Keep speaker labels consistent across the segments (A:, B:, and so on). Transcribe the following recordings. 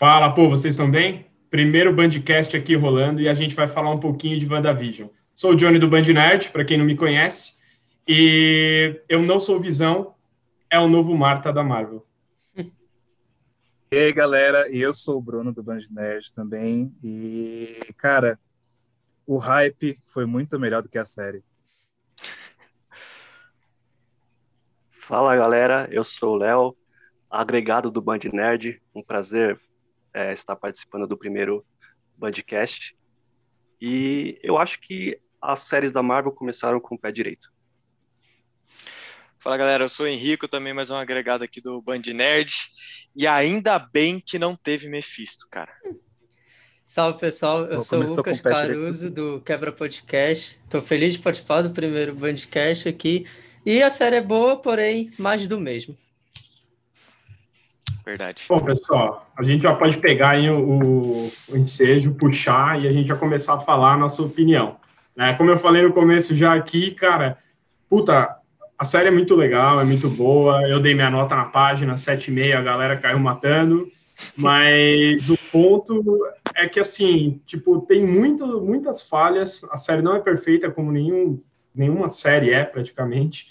A: Fala, pô, vocês estão bem? Primeiro Bandcast aqui rolando e a gente vai falar um pouquinho de WandaVision. Sou o Johnny do Band Nerd, para quem não me conhece, e eu não sou Visão, é o novo Marta da Marvel.
B: E aí, galera, eu sou o Bruno do Band Nerd também, e, cara, o hype foi muito melhor do que a série.
C: Fala, galera, eu sou o Léo, agregado do Band Nerd, um prazer é, estar participando do primeiro Bandcast. E eu acho que as séries da Marvel começaram com o pé direito.
D: Fala galera, eu sou o Henrico, também mais um agregado aqui do Band Nerd. E ainda bem que não teve Mephisto, cara.
E: Salve pessoal, eu Bom, sou o Lucas Caruso do Quebra Podcast. Estou feliz de participar do primeiro Bandcast aqui. E a série é boa, porém, mais do mesmo.
D: Verdade.
A: Bom, pessoal, a gente já pode pegar aí o, o ensejo, puxar e a gente já começar a falar a nossa opinião. Né? Como eu falei no começo já aqui, cara, puta, a série é muito legal, é muito boa. Eu dei minha nota na página, 7,5, a galera caiu matando. Mas o ponto é que, assim, tipo, tem muito, muitas falhas. A série não é perfeita, como nenhum, nenhuma série é, praticamente.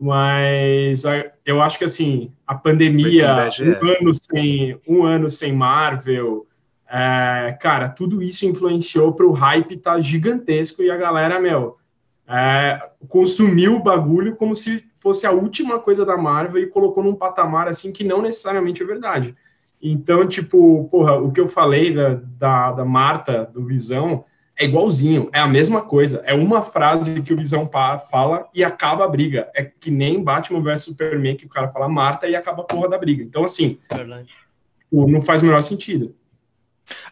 A: Mas eu acho que assim, a pandemia, um ano sem, um ano sem Marvel, é, cara, tudo isso influenciou para o hype estar tá gigantesco e a galera, meu, é, consumiu o bagulho como se fosse a última coisa da Marvel e colocou num patamar assim que não necessariamente é verdade. Então, tipo, porra, o que eu falei da, da, da Marta, do Visão, é igualzinho, é a mesma coisa. É uma frase que o Visão fala e acaba a briga. É que nem Batman vs Superman, que o cara fala Marta e acaba a porra da briga. Então, assim, Verdade. não faz o menor sentido.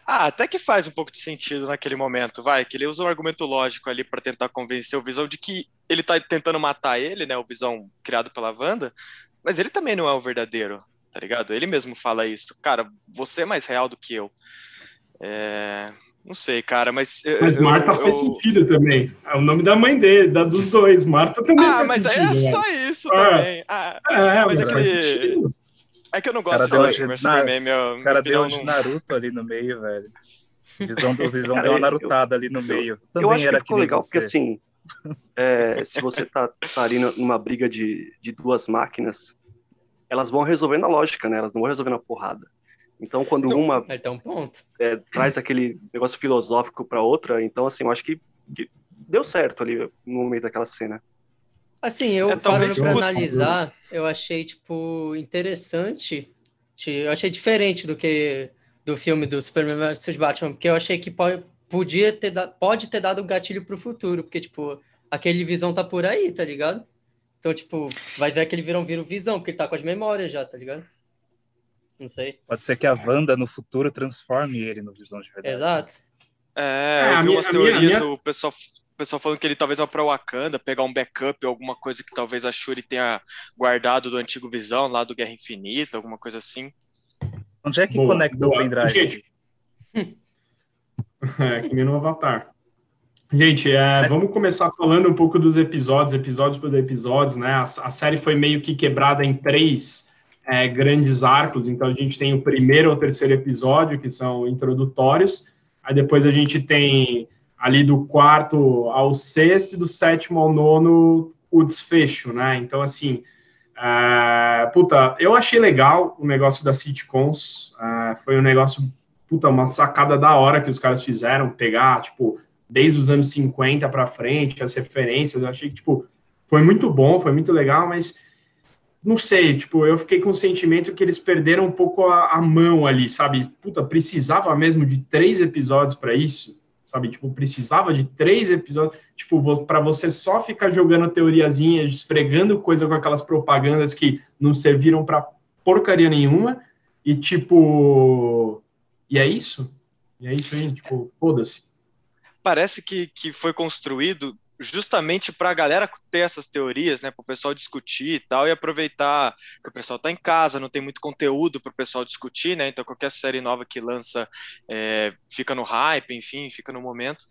D: Ah, até que faz um pouco de sentido naquele momento, vai, que ele usa um argumento lógico ali para tentar convencer o Visão de que ele tá tentando matar ele, né, o Visão criado pela Wanda, mas ele também não é o verdadeiro, tá ligado? Ele mesmo fala isso, cara, você é mais real do que eu. É... Não sei, cara, mas.
A: Mas eu, Marta eu, faz eu... sentido também. É o nome da mãe dele, da, dos dois. Marta também ah, faz sentido. Ah, mas
D: é só isso ah, também. Ah, é, mas, mas é, que... é que eu não gosto de falar de Superman, meu.
B: O cara deu não... de Naruto ali no meio, velho. Visão do Visão cara, deu uma narutada ali no meio.
C: Também eu acho era que ficou legal, você. porque assim, é, se você tá, tá ali numa briga de, de duas máquinas, elas vão resolver na lógica, né? Elas não vão resolver na porrada. Então, quando então, uma
E: então,
C: é, traz aquele negócio filosófico para outra, então, assim, eu acho que, que, deu certo ali no meio daquela cena.
E: Assim, eu é, parando para analisar, eu achei, tipo, interessante, eu achei diferente do que do filme do Superman vs Batman, porque eu achei que pode, podia ter dado, pode ter dado um gatilho pro futuro, porque, tipo, aquele visão tá por aí, tá ligado? Então, tipo, vai ver aquele virão vira visão, porque ele tá com as memórias já, tá ligado? Não sei.
B: Pode ser que a Wanda no futuro transforme ele no Visão de verdade.
E: Exato.
D: É, eu vi umas teorias minha, do pessoal, pessoal falando que ele talvez vá para Wakanda, pegar um backup, alguma coisa que talvez a Shuri tenha guardado do antigo Visão, lá do Guerra Infinita, alguma coisa assim.
B: Onde é que boa, conecta boa. o pendrive? Gente,
A: é, que nem no Avatar. Gente, é, vamos começar falando um pouco dos episódios, episódios por episódios, né? A, a série foi meio que quebrada em três é, grandes arcos. Então a gente tem o primeiro ou terceiro episódio, que são introdutórios. Aí depois a gente tem ali do quarto ao sexto, do sétimo ao nono, o desfecho, né? Então, assim, é, puta, eu achei legal o negócio das sitcoms. É, foi um negócio, puta, uma sacada da hora que os caras fizeram, pegar, tipo, desde os anos 50 para frente, as referências. Eu achei que, tipo, foi muito bom, foi muito legal, mas não sei, tipo, eu fiquei com o sentimento que eles perderam um pouco a, a mão ali, sabe? Puta, precisava mesmo de três episódios para isso, sabe? Tipo, precisava de três episódios, tipo, para você só ficar jogando teoriazinhas, esfregando coisa com aquelas propagandas que não serviram para porcaria nenhuma, e tipo, e é isso? E é isso aí, tipo, foda-se.
D: Parece que, que foi construído justamente para a galera ter essas teorias, né, para o pessoal discutir e tal, e aproveitar que o pessoal está em casa, não tem muito conteúdo para o pessoal discutir, né, então qualquer série nova que lança é, fica no hype, enfim, fica no momento.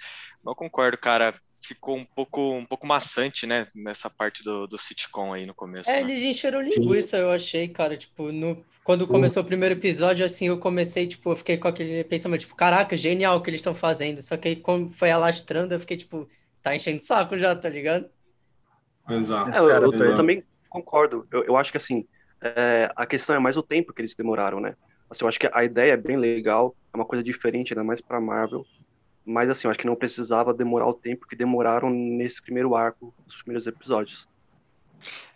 D: Eu concordo, cara. ficou um pouco, um pouco maçante, né? Nessa parte do, do sitcom aí no começo.
E: É,
D: né?
E: eles encheram linguiça, Sim. eu achei, cara. Tipo, no, quando começou o primeiro episódio, assim, eu comecei, tipo, eu fiquei com aquele pensamento, tipo, caraca, genial o que eles estão fazendo. Só que aí, como foi alastrando, eu fiquei, tipo, tá enchendo saco já, tá ligado?
A: Exato.
C: É, eu, eu, eu, também concordo. Eu, eu acho que, assim, é, a questão é mais o tempo que eles demoraram, né? Assim, eu acho que a ideia é bem legal, é uma coisa diferente, ainda mais pra Marvel. Mas assim, eu acho que não precisava demorar o tempo que demoraram nesse primeiro arco, nos primeiros episódios.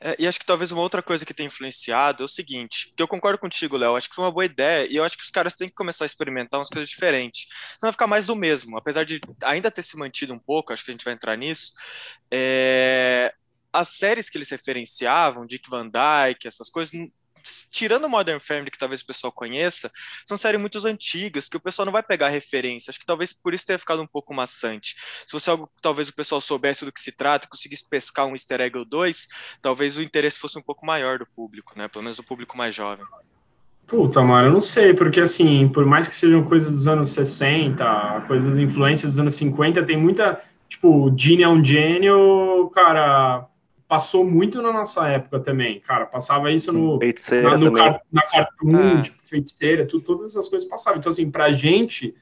D: É, e acho que talvez uma outra coisa que tem influenciado é o seguinte, que eu concordo contigo, Léo, acho que foi uma boa ideia, e eu acho que os caras têm que começar a experimentar umas coisas diferentes. Senão vai ficar mais do mesmo, apesar de ainda ter se mantido um pouco, acho que a gente vai entrar nisso. É... As séries que eles referenciavam, Dick Van Dyke, essas coisas, tirando Modern Family, que talvez o pessoal conheça, são séries muito antigas, que o pessoal não vai pegar referência. Acho que talvez por isso tenha ficado um pouco maçante. Se que talvez o pessoal soubesse do que se trata, conseguisse pescar um easter egg ou dois, talvez o interesse fosse um pouco maior do público, né? Pelo menos do público mais jovem.
A: Puta, mano, eu não sei, porque assim, por mais que sejam coisas dos anos 60, coisas influências dos anos 50, tem muita, tipo, Gene é um gênio, cara, passou muito na nossa época também, cara. Passava isso no, na, no car, na Cartoon, ah. tipo, feiticeira, tudo, todas essas coisas passavam. Então, assim, pra gente,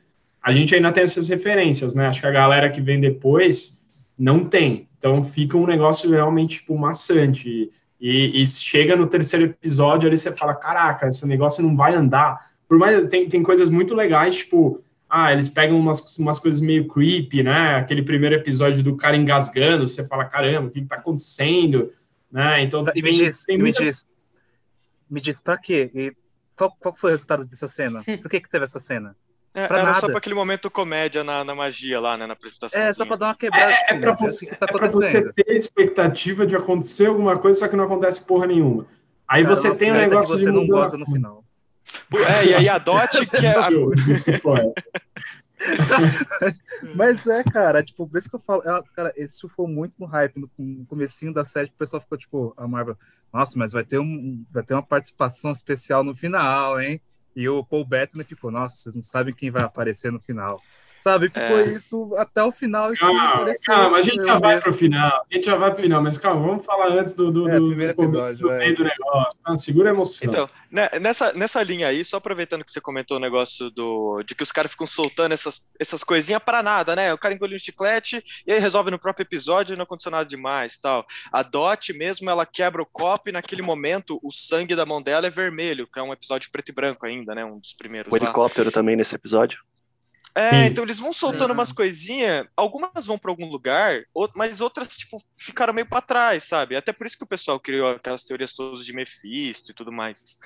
A: a gente ainda tem essas referências, né? Acho que a galera que vem depois não tem. Então fica um negócio realmente, tipo, maçante. E, e chega no terceiro episódio, ali você fala, caraca, esse negócio não vai andar. Por mais, tem, tem coisas muito legais, tipo, ah, eles pegam umas, umas coisas meio creepy, né? Aquele primeiro episódio do cara engasgando, você fala, caramba, o que está acontecendo? Né? Então,
B: e me diz, tem muitas... me diz, me diz, pra quê? E qual, qual foi o resultado dessa cena? Por que que teve essa cena?
D: É, era nada. só para aquele momento comédia na, na, magia lá, né, na apresentação.
B: É, só para dar uma quebrada. É,
A: é para você, é tá é você ter expectativa de acontecer alguma coisa, só que não acontece porra nenhuma. Aí Cara, você tem um negócio
B: que você
A: de
B: não gosta no final.
D: É, e aí a Dot que é.
B: Mas é, cara, tipo, por isso que eu falo, ela, cara, isso foi muito no hype, no, no comecinho da série, o pessoal ficou, tipo, a Marvel, nossa, mas vai ter, um, vai ter uma participação especial no final, hein? E o Paul Bettany ficou, nossa, vocês não sabem quem vai aparecer no final. Sabe? Ficou é. isso até o final.
A: Calma, calma, a gente já vai pro final. A gente já vai pro final, mas calma, vamos falar antes do, do, é, do,
B: do episódio, do
A: meio do negócio. Ah, segura a emoção.
D: Então, né, nessa, nessa linha aí, só aproveitando que você comentou o negócio do, de que os caras ficam soltando essas, essas coisinhas para nada, né? O cara engoliu um chiclete e aí resolve no próprio episódio e não aconteceu nada demais tal. A Dot mesmo, ela quebra o copo e naquele momento o sangue da mão dela é vermelho, que é um episódio preto e branco ainda, né? Um dos primeiros.
C: O lá. helicóptero também nesse episódio.
D: É, Sim. então eles vão soltando umas coisinhas, algumas vão para algum lugar, mas outras, tipo, ficaram meio para trás, sabe? Até por isso que o pessoal criou aquelas teorias todas de Mephisto e tudo mais.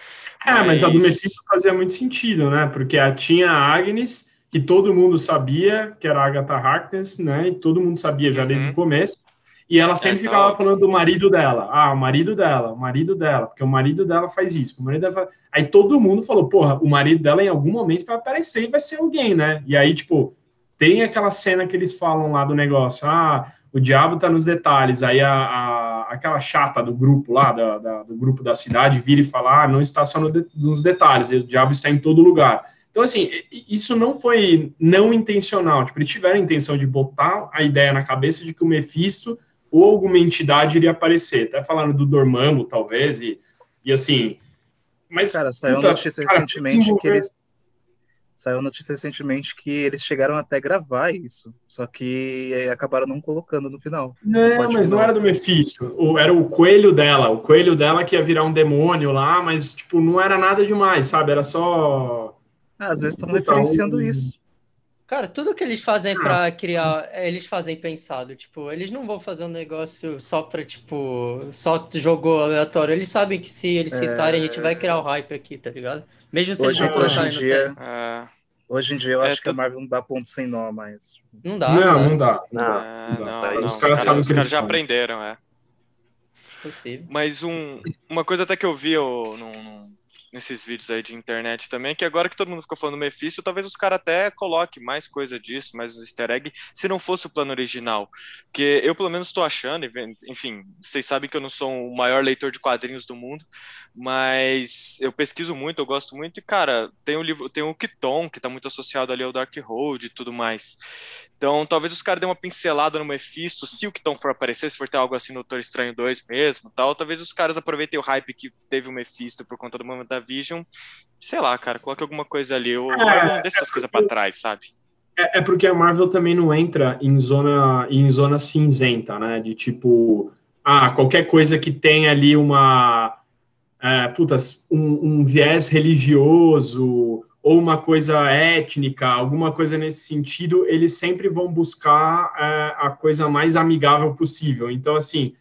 A: É, mas, mas a do Mephisto fazia muito sentido, né? Porque a, tinha a Agnes, que todo mundo sabia que era a Agatha Harkness, né? E todo mundo sabia já desde uhum. o começo. E ela sempre é, ficava falando do marido dela. Ah, o marido dela, o marido dela, porque o marido dela faz isso. O marido dela faz... Aí todo mundo falou, porra, o marido dela em algum momento vai aparecer e vai ser alguém, né? E aí, tipo, tem aquela cena que eles falam lá do negócio, ah, o diabo tá nos detalhes. Aí a, a aquela chata do grupo lá, da, da, do grupo da cidade, vira e fala, ah, não está só no de, nos detalhes, o diabo está em todo lugar. Então, assim, isso não foi não intencional. Tipo, eles tiveram a intenção de botar a ideia na cabeça de que o Mephisto ou alguma entidade iria aparecer. Até falando do Dormammu, talvez, e, e assim. Mas,
B: cara, saiu puta, notícia cara, recentemente desenvolver... que eles. Saiu notícia recentemente que eles chegaram até gravar isso, só que acabaram não colocando no final.
A: Não, mas não era do Mephisto, era o coelho dela, o coelho dela que ia virar um demônio lá, mas tipo, não era nada demais, sabe? Era só.
B: Ah, às vezes estão referenciando um... isso.
E: Cara, tudo que eles fazem para criar, eles fazem pensado. Tipo, eles não vão fazer um negócio só pra, tipo, só jogou aleatório. Eles sabem que se eles citarem, é... a gente vai criar o hype aqui, tá ligado? Mesmo se
B: hoje,
E: eles não
B: colocarem no dia, é... Hoje em dia eu é, acho que a Marvel não dá ponto sem nó, mas.
E: Não dá.
A: Não, não dá.
D: Não, não, não, não, não. Os caras sabem que caras já aprenderam, é.
E: Possível.
D: Mas um, uma coisa até que eu vi eu, num, nesses vídeos aí de internet também, que agora que todo mundo ficou falando do Mephisto, talvez os caras até coloquem mais coisa disso, mais um easter egg, se não fosse o plano original. Porque eu, pelo menos, estou achando, enfim, vocês sabem que eu não sou o maior leitor de quadrinhos do mundo, mas eu pesquiso muito, eu gosto muito, e, cara, tem o livro, tem o Kiton, que está muito associado ali ao Dark Road e tudo mais. Então, talvez os caras dêem uma pincelada no Mephisto, se o Kiton for aparecer, se for ter algo assim no Doutor Estranho 2 mesmo, tal, talvez os caras aproveitem o hype que teve o Mephisto por conta do momento da Vision, sei lá, cara, coloque alguma coisa ali, ou é, não deixa essas é coisas para trás, sabe?
A: É, é, porque a Marvel também não entra em zona, em zona cinzenta, né? De tipo, ah, qualquer coisa que tenha ali uma, é, putas, um, um viés religioso ou uma coisa étnica, alguma coisa nesse sentido, eles sempre vão buscar é, a coisa mais amigável possível. Então, assim,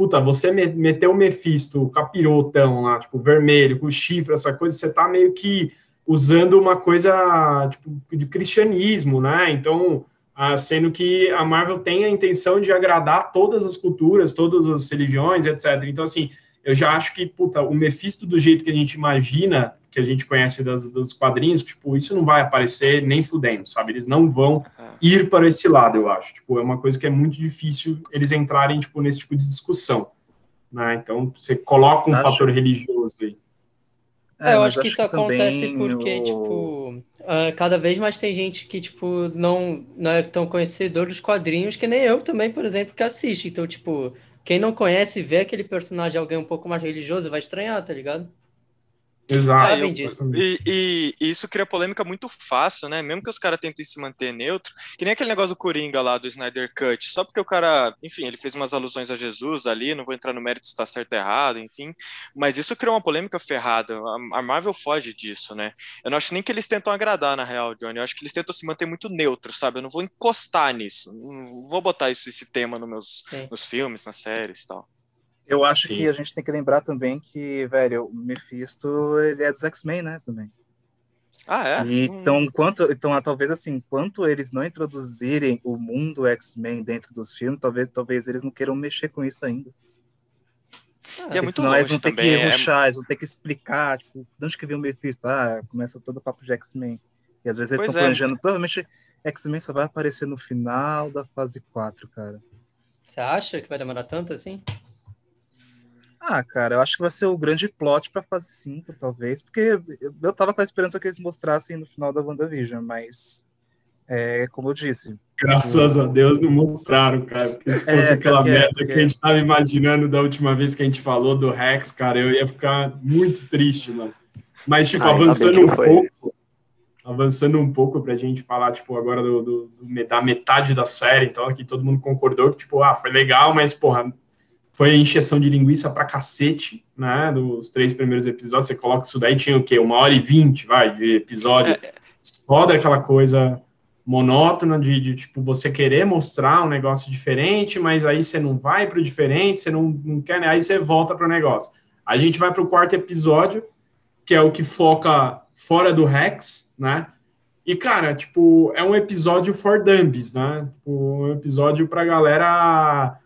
A: puta, você meteu o Mephisto, o capirotão lá, tipo, vermelho, com chifre, essa coisa, você tá meio que usando uma coisa, tipo, de cristianismo, né? Então, ah, sendo que a Marvel tem a intenção de agradar todas as culturas, todas as religiões, etc. Então, assim, eu já acho que, puta, o Mephisto do jeito que a gente imagina, que a gente conhece das, dos quadrinhos, tipo, isso não vai aparecer nem fudendo, sabe? Eles não vão ir para esse lado, eu acho. Tipo, é uma coisa que é muito difícil eles entrarem, tipo, nesse tipo de discussão, né? Então, você coloca um acho... fator religioso aí.
E: É, eu acho que isso acontece porque, o... tipo, uh, cada vez mais tem gente que, tipo, não, não é tão conhecedor dos quadrinhos, que nem eu também, por exemplo, que assiste. Então, tipo, quem não conhece e vê aquele personagem alguém um pouco mais religioso vai estranhar, tá ligado?
A: Exato.
D: É, e, e, e, isso cria polêmica muito fácil, né? Mesmo que os caras tentem se manter neutro, que nem aquele negócio do Coringa lá do Snyder Cut, só porque o cara, enfim, ele fez umas alusões a Jesus ali, não vou entrar no mérito se está certo ou errado, enfim, mas isso criou uma polêmica ferrada. A, Marvel foge disso, né? Eu não acho nem que eles tentam agradar, na real, Johnny. Eu acho que eles tentam se manter muito neutro, sabe? Eu não vou encostar nisso. Não vou botar isso, esse tema nos meus nos filmes, nas séries e tal.
B: Eu acho Sim. que a gente tem que lembrar também que, velho, o Mephisto, ele é dos X-Men, né, também.
D: Ah, é?
B: E, então, quanto, então, ah, talvez assim, enquanto eles não introduzirem o mundo X-Men dentro dos filmes, talvez, talvez eles não queiram mexer com isso ainda.
D: Ah, é muito
B: senão eles vão ter também, que é ruxar, é... eles vão ter que explicar, tipo, de onde que veio o Mephisto? Ah, começa todo o papo de X-Men. E às vezes eles estão é. planejando, provavelmente X-Men só vai aparecer no final da fase 4, cara.
E: Você acha que vai demorar tanto assim?
B: Ah, cara, eu acho que vai ser o grande plot pra fase 5, talvez, porque eu tava com a esperança que eles mostrassem no final da WandaVision, mas é como eu disse.
A: Graças a Deus não mostraram, cara, porque se é, fosse é, aquela merda que, que a gente tava imaginando da última vez que a gente falou do Rex, cara, eu ia ficar muito triste, mano. Mas, tipo, Ai, avançando um pouco, avançando um pouco pra gente falar, tipo, agora do, do, do, da metade da série, então aqui todo mundo concordou que, tipo, ah, foi legal, mas, porra, foi a encheção de linguiça pra cacete, né? Dos três primeiros episódios. Você coloca isso daí, tinha o quê? Uma hora e vinte, vai, de episódio. É. Só daquela coisa monótona de, de, tipo, você querer mostrar um negócio diferente, mas aí você não vai pro diferente, você não, não quer, né? Aí você volta pro negócio. A gente vai pro quarto episódio, que é o que foca fora do Rex, né? E, cara, tipo, é um episódio for dummies, né? Tipo, um episódio pra galera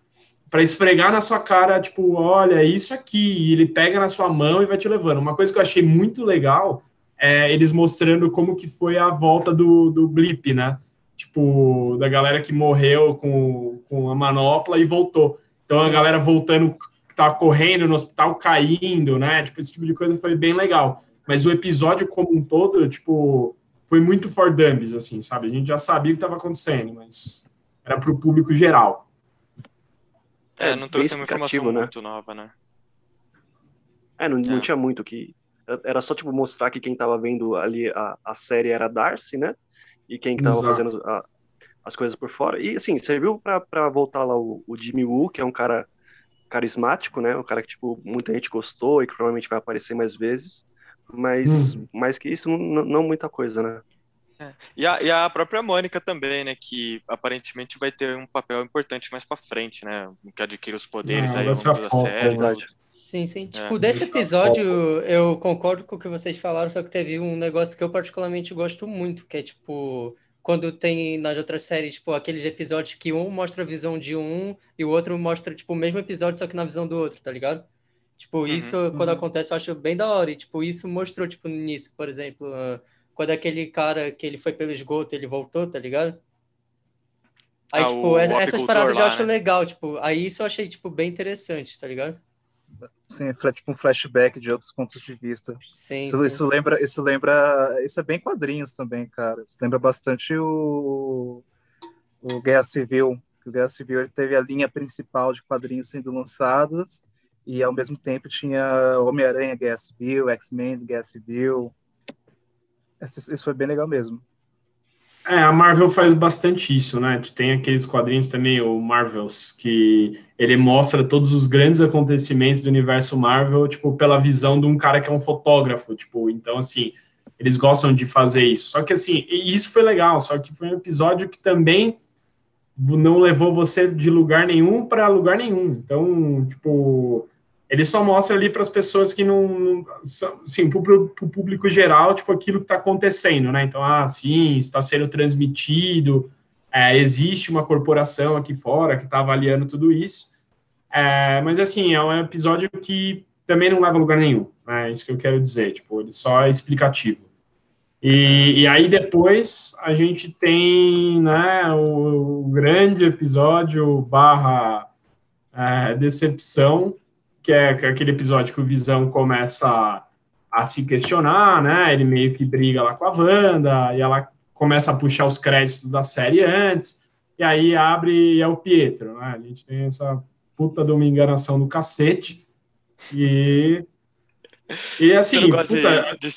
A: para esfregar na sua cara, tipo, olha, isso aqui, e ele pega na sua mão e vai te levando. Uma coisa que eu achei muito legal é eles mostrando como que foi a volta do, do blip, né? Tipo, da galera que morreu com, com a manopla e voltou. Então a galera voltando, tá correndo no hospital, caindo, né? Tipo, esse tipo de coisa foi bem legal. Mas o episódio como um todo, tipo, foi muito for dummies, assim, sabe? A gente já sabia o que estava acontecendo, mas era para o público geral.
D: É, é, não trouxe nenhuma informação né? muito nova, né?
C: É, não, é. não tinha muito que. Era só, tipo, mostrar que quem tava vendo ali a, a série era Darcy, né? E quem que tava Exato. fazendo a, as coisas por fora. E, assim, serviu pra, pra voltar lá o, o Jimmy Woo, que é um cara carismático, né? Um cara que, tipo, muita gente gostou e que provavelmente vai aparecer mais vezes. Mas, hum. mais que isso, não, não muita coisa, né?
D: É. E, a, e, a, própria Mônica também, né? Que aparentemente vai ter um papel importante mais para frente, né? Que adquire os poderes Não, aí ao longo da série.
E: Verdade. Sim, sim. Tipo, é. desse episódio, eu concordo com o que vocês falaram, só que teve um negócio que eu particularmente gosto muito, que é tipo, quando tem nas outras séries, tipo, aqueles episódios que um mostra a visão de um e o outro mostra, tipo, o mesmo episódio, só que na visão do outro, tá ligado? Tipo, uhum. isso, uhum. quando acontece, eu acho bem da hora. E, tipo, isso mostrou, tipo, no início, por exemplo, uh, quando aquele cara que ele foi pelo esgoto, ele voltou, tá ligado? Aí, ah, tipo, o, essas paradas lá, eu acho né? legal, tipo, aí isso eu achei, tipo, bem interessante, tá ligado?
B: Sim, tipo um flashback de outros pontos de vista.
E: Sim,
B: isso,
E: sim.
B: isso lembra, isso lembra, isso é bem quadrinhos também, cara. Isso lembra bastante o, o Guerra Civil. O Guerra Civil ele teve a linha principal de quadrinhos sendo lançados e ao mesmo tempo tinha Homem-Aranha Guerra Civil, X-Men Guerra Civil. Isso foi bem legal mesmo.
A: É, a Marvel faz bastante isso, né? Tem aqueles quadrinhos também, o Marvels, que ele mostra todos os grandes acontecimentos do universo Marvel, tipo, pela visão de um cara que é um fotógrafo, tipo, então, assim, eles gostam de fazer isso. Só que, assim, isso foi legal, só que foi um episódio que também não levou você de lugar nenhum para lugar nenhum. Então, tipo, ele só mostra ali para as pessoas que não, assim, para o público geral, tipo, aquilo que está acontecendo, né? Então, ah, sim, está sendo transmitido, é, existe uma corporação aqui fora que está avaliando tudo isso, é, mas, assim, é um episódio que também não leva a lugar nenhum, é isso que eu quero dizer, tipo, ele só é explicativo. E, e aí depois a gente tem, né, o, o grande episódio barra é, decepção, que é aquele episódio que o Visão começa a, a, se questionar, né? Ele meio que briga lá com a Wanda, e ela começa a puxar os créditos da série antes, e aí abre e é o Pietro, né? A gente tem essa puta de uma enganação do cacete, e... E assim, puta, de...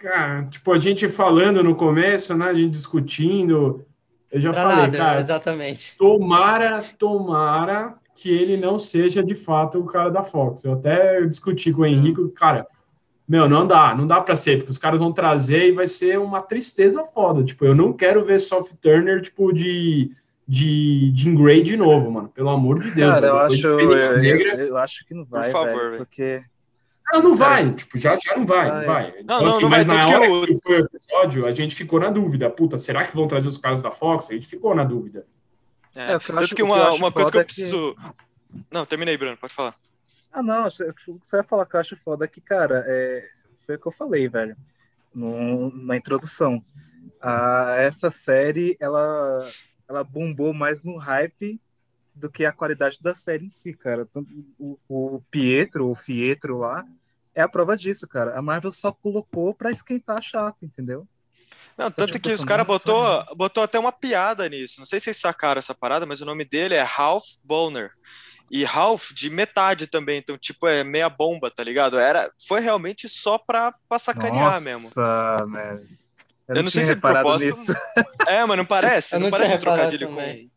A: cara, tipo, a gente falando no começo, né? A gente discutindo, eu já pra falei, nada, cara,
E: exatamente.
A: Tomara, tomara que ele não seja de fato o cara da Fox. Eu até discuti com o Henrique, cara, meu, não dá, não dá para ser, porque os caras vão trazer e vai ser uma tristeza foda. Tipo, eu não quero ver Soft Turner, tipo, de, de, de Grey de novo, mano. Pelo amor de Deus.
B: Cara, eu acho, eu, eu, eu, acho que não vai, Por favor, velho, porque...
A: Não, não vai, tipo, já, já não vai, não vai. Não, então, não, assim, não mas vai, na hora que, eu... que foi o episódio, a gente ficou na dúvida. Puta, será que vão trazer os caras da Fox? A gente ficou na dúvida.
D: É, é tanto que uma, que uma coisa que eu preciso. Que... Não, terminei, Bruno, pode falar.
B: Ah, não, você, você vai falar que eu acho foda é que, cara, é, foi o que eu falei, velho, no, na introdução. Ah, essa série, ela, ela bombou mais no hype do que a qualidade da série em si, cara. O, o Pietro, o Fietro lá, é a prova disso, cara. A Marvel só colocou pra esquentar a chapa, entendeu?
D: Não, tanto que os caras botou, botou até uma piada nisso. Não sei se vocês sacaram essa parada, mas o nome dele é Ralph Boner. E Ralph de metade também, então, tipo, é meia bomba, tá ligado? Era, foi realmente só pra, pra sacanear
B: Nossa,
D: mesmo.
B: Man.
D: Eu, eu não, sei se é propósito. Nisso. É, mas não parece? não, não parece um trocadilho também.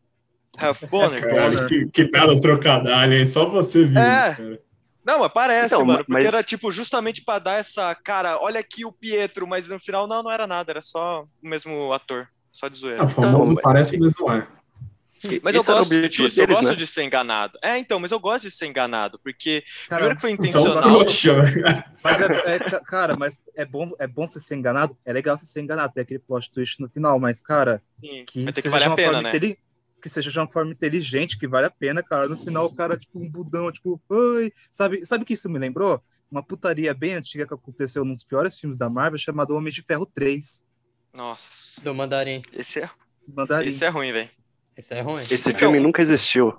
D: com Ralph Boner.
A: Cara, que, que bela trocadilho, hein? Só você viu é. isso, cara.
D: Não, mas parece, então, mano, porque mas... era tipo justamente para dar essa cara, olha aqui o Pietro, mas no final não, não era nada, era só o mesmo ator, só de zoeira.
A: É, o famoso não, parece, mas não é.
D: Mas eu gosto disso, deles, eu gosto né? de ser enganado. É, então, mas eu gosto de ser enganado, porque cara, primeiro que foi é intencional.
B: mas é, é, cara, mas é bom, é bom você ser enganado, é legal você ser enganado, tem aquele plot twist no final, mas, cara,
D: Sim, que vai ter que valer a pena, né?
B: Que seja de uma forma inteligente, que vale a pena, cara. No final, o cara, tipo, um budão, tipo, oi. Sabe, sabe que isso me lembrou? Uma putaria bem antiga que aconteceu num dos piores filmes da Marvel, chamado Homem de Ferro 3.
D: Nossa.
E: Do Mandarim.
D: Esse é. Mandarim. Esse é ruim, velho.
E: Esse é ruim.
C: Esse então... filme nunca existiu.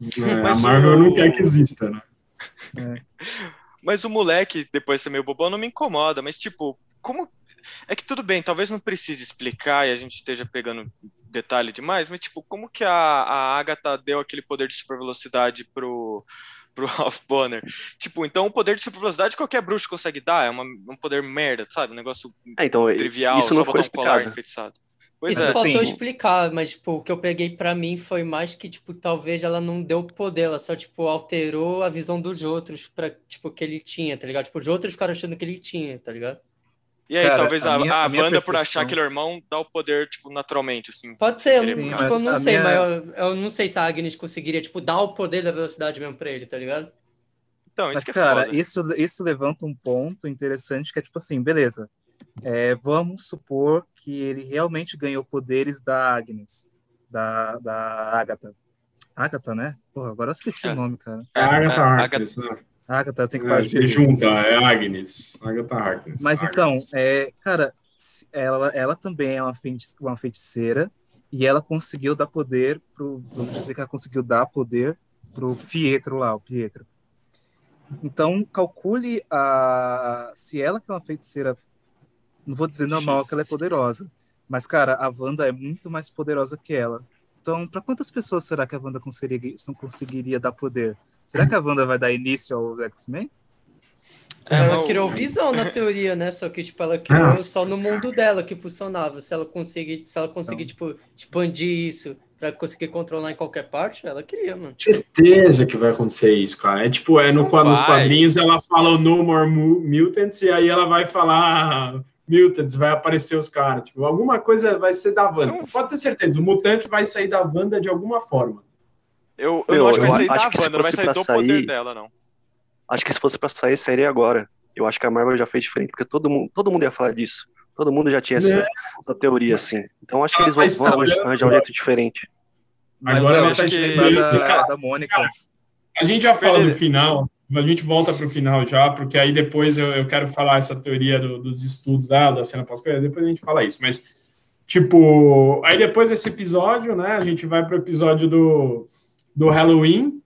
A: É, a Marvel o... não quer que exista, né?
D: É. Mas o moleque, depois de ser meio bobão, não me incomoda. Mas, tipo, como. É que tudo bem, talvez não precise explicar e a gente esteja pegando detalhe demais, mas tipo, como que a, a Agatha deu aquele poder de super velocidade pro, pro Ralph Bonner? Tipo, então o poder de super velocidade qualquer bruxo consegue dar, é uma, um poder merda, sabe? Um negócio
C: é, então,
D: trivial,
C: isso não
D: só botar um colar enfeitiçado.
E: Pois isso é. faltou assim, explicar, mas tipo, o que eu peguei para mim foi mais que tipo, talvez ela não deu poder, ela só tipo alterou a visão dos outros para tipo que ele tinha, tá ligado? Tipo, os outros ficaram achando que ele tinha, tá ligado?
D: E aí, Cara, talvez a, a, minha, a, a Wanda, por achar que ele é irmão, dá o poder, tipo, naturalmente, assim.
E: Pode ser, eu, tipo, eu não sei, minha... mas eu, eu, não sei se a Agnes conseguiria, tipo, dar o poder da velocidade mesmo pra ele, tá ligado?
B: Então, isso mas, que é cara, foda. Isso, isso levanta um ponto interessante que é, tipo assim, beleza, é, vamos supor que ele realmente ganhou poderes da Agnes, da, da Agatha. Agatha, né? Porra, agora eu esqueci
A: é.
B: o nome, cara.
A: É Agatha Harkness, né?
B: Agatha, tem que
A: é, Você junta, é Agnes. Agatha Harkness.
B: Mas
A: Agnes.
B: então, é, cara, ela, ela também é uma, feiticeira, uma feiticeira e ela conseguiu dar poder pro. Vamos dizer que ela conseguiu dar poder pro Pietro lá, o Pietro. Então, calcule a, se ela que é uma feiticeira, não vou dizer normal que ela é poderosa, mas, cara, a Wanda é muito mais poderosa que ela. Então, para quantas pessoas será que a Wanda conseguiria, conseguiria dar poder? Será que a Wanda vai dar início aos X-Men?
E: É, ela criou visão na teoria, né? Só que, tipo, ela criou Nossa. só no mundo dela que funcionava. Se ela conseguir, se ela conseguir, então. tipo, expandir isso para conseguir controlar em qualquer parte, ela queria, mano.
A: Certeza que vai acontecer isso, cara. É tipo, é no, nos quadrinhos ela fala o No More Mutants e aí ela vai falar Mutants, vai aparecer os caras. Tipo, alguma coisa vai ser da Wanda. Não. Pode ter certeza, o mutante vai sair da Wanda de alguma forma.
D: Eu, eu, eu não acho que vai sair da Wanda, não vai sair do sair, poder dela, não.
C: Acho que se fosse pra sair, sairia agora. Eu acho que a Marvel já fez diferente, porque todo mundo, todo mundo ia falar disso. Todo mundo já tinha essa, é. essa teoria, assim. Então acho que eles vão, vão arranjar um jeito diferente.
A: Mas agora ela tá que... da, da Mônica. Cara, a gente já fala do final, a gente volta para o final já, porque aí depois eu, eu quero falar essa teoria do, dos estudos dela, da cena pós-crédito, depois a gente fala isso. Mas, tipo, aí depois desse episódio, né, a gente vai para o episódio do, do Halloween,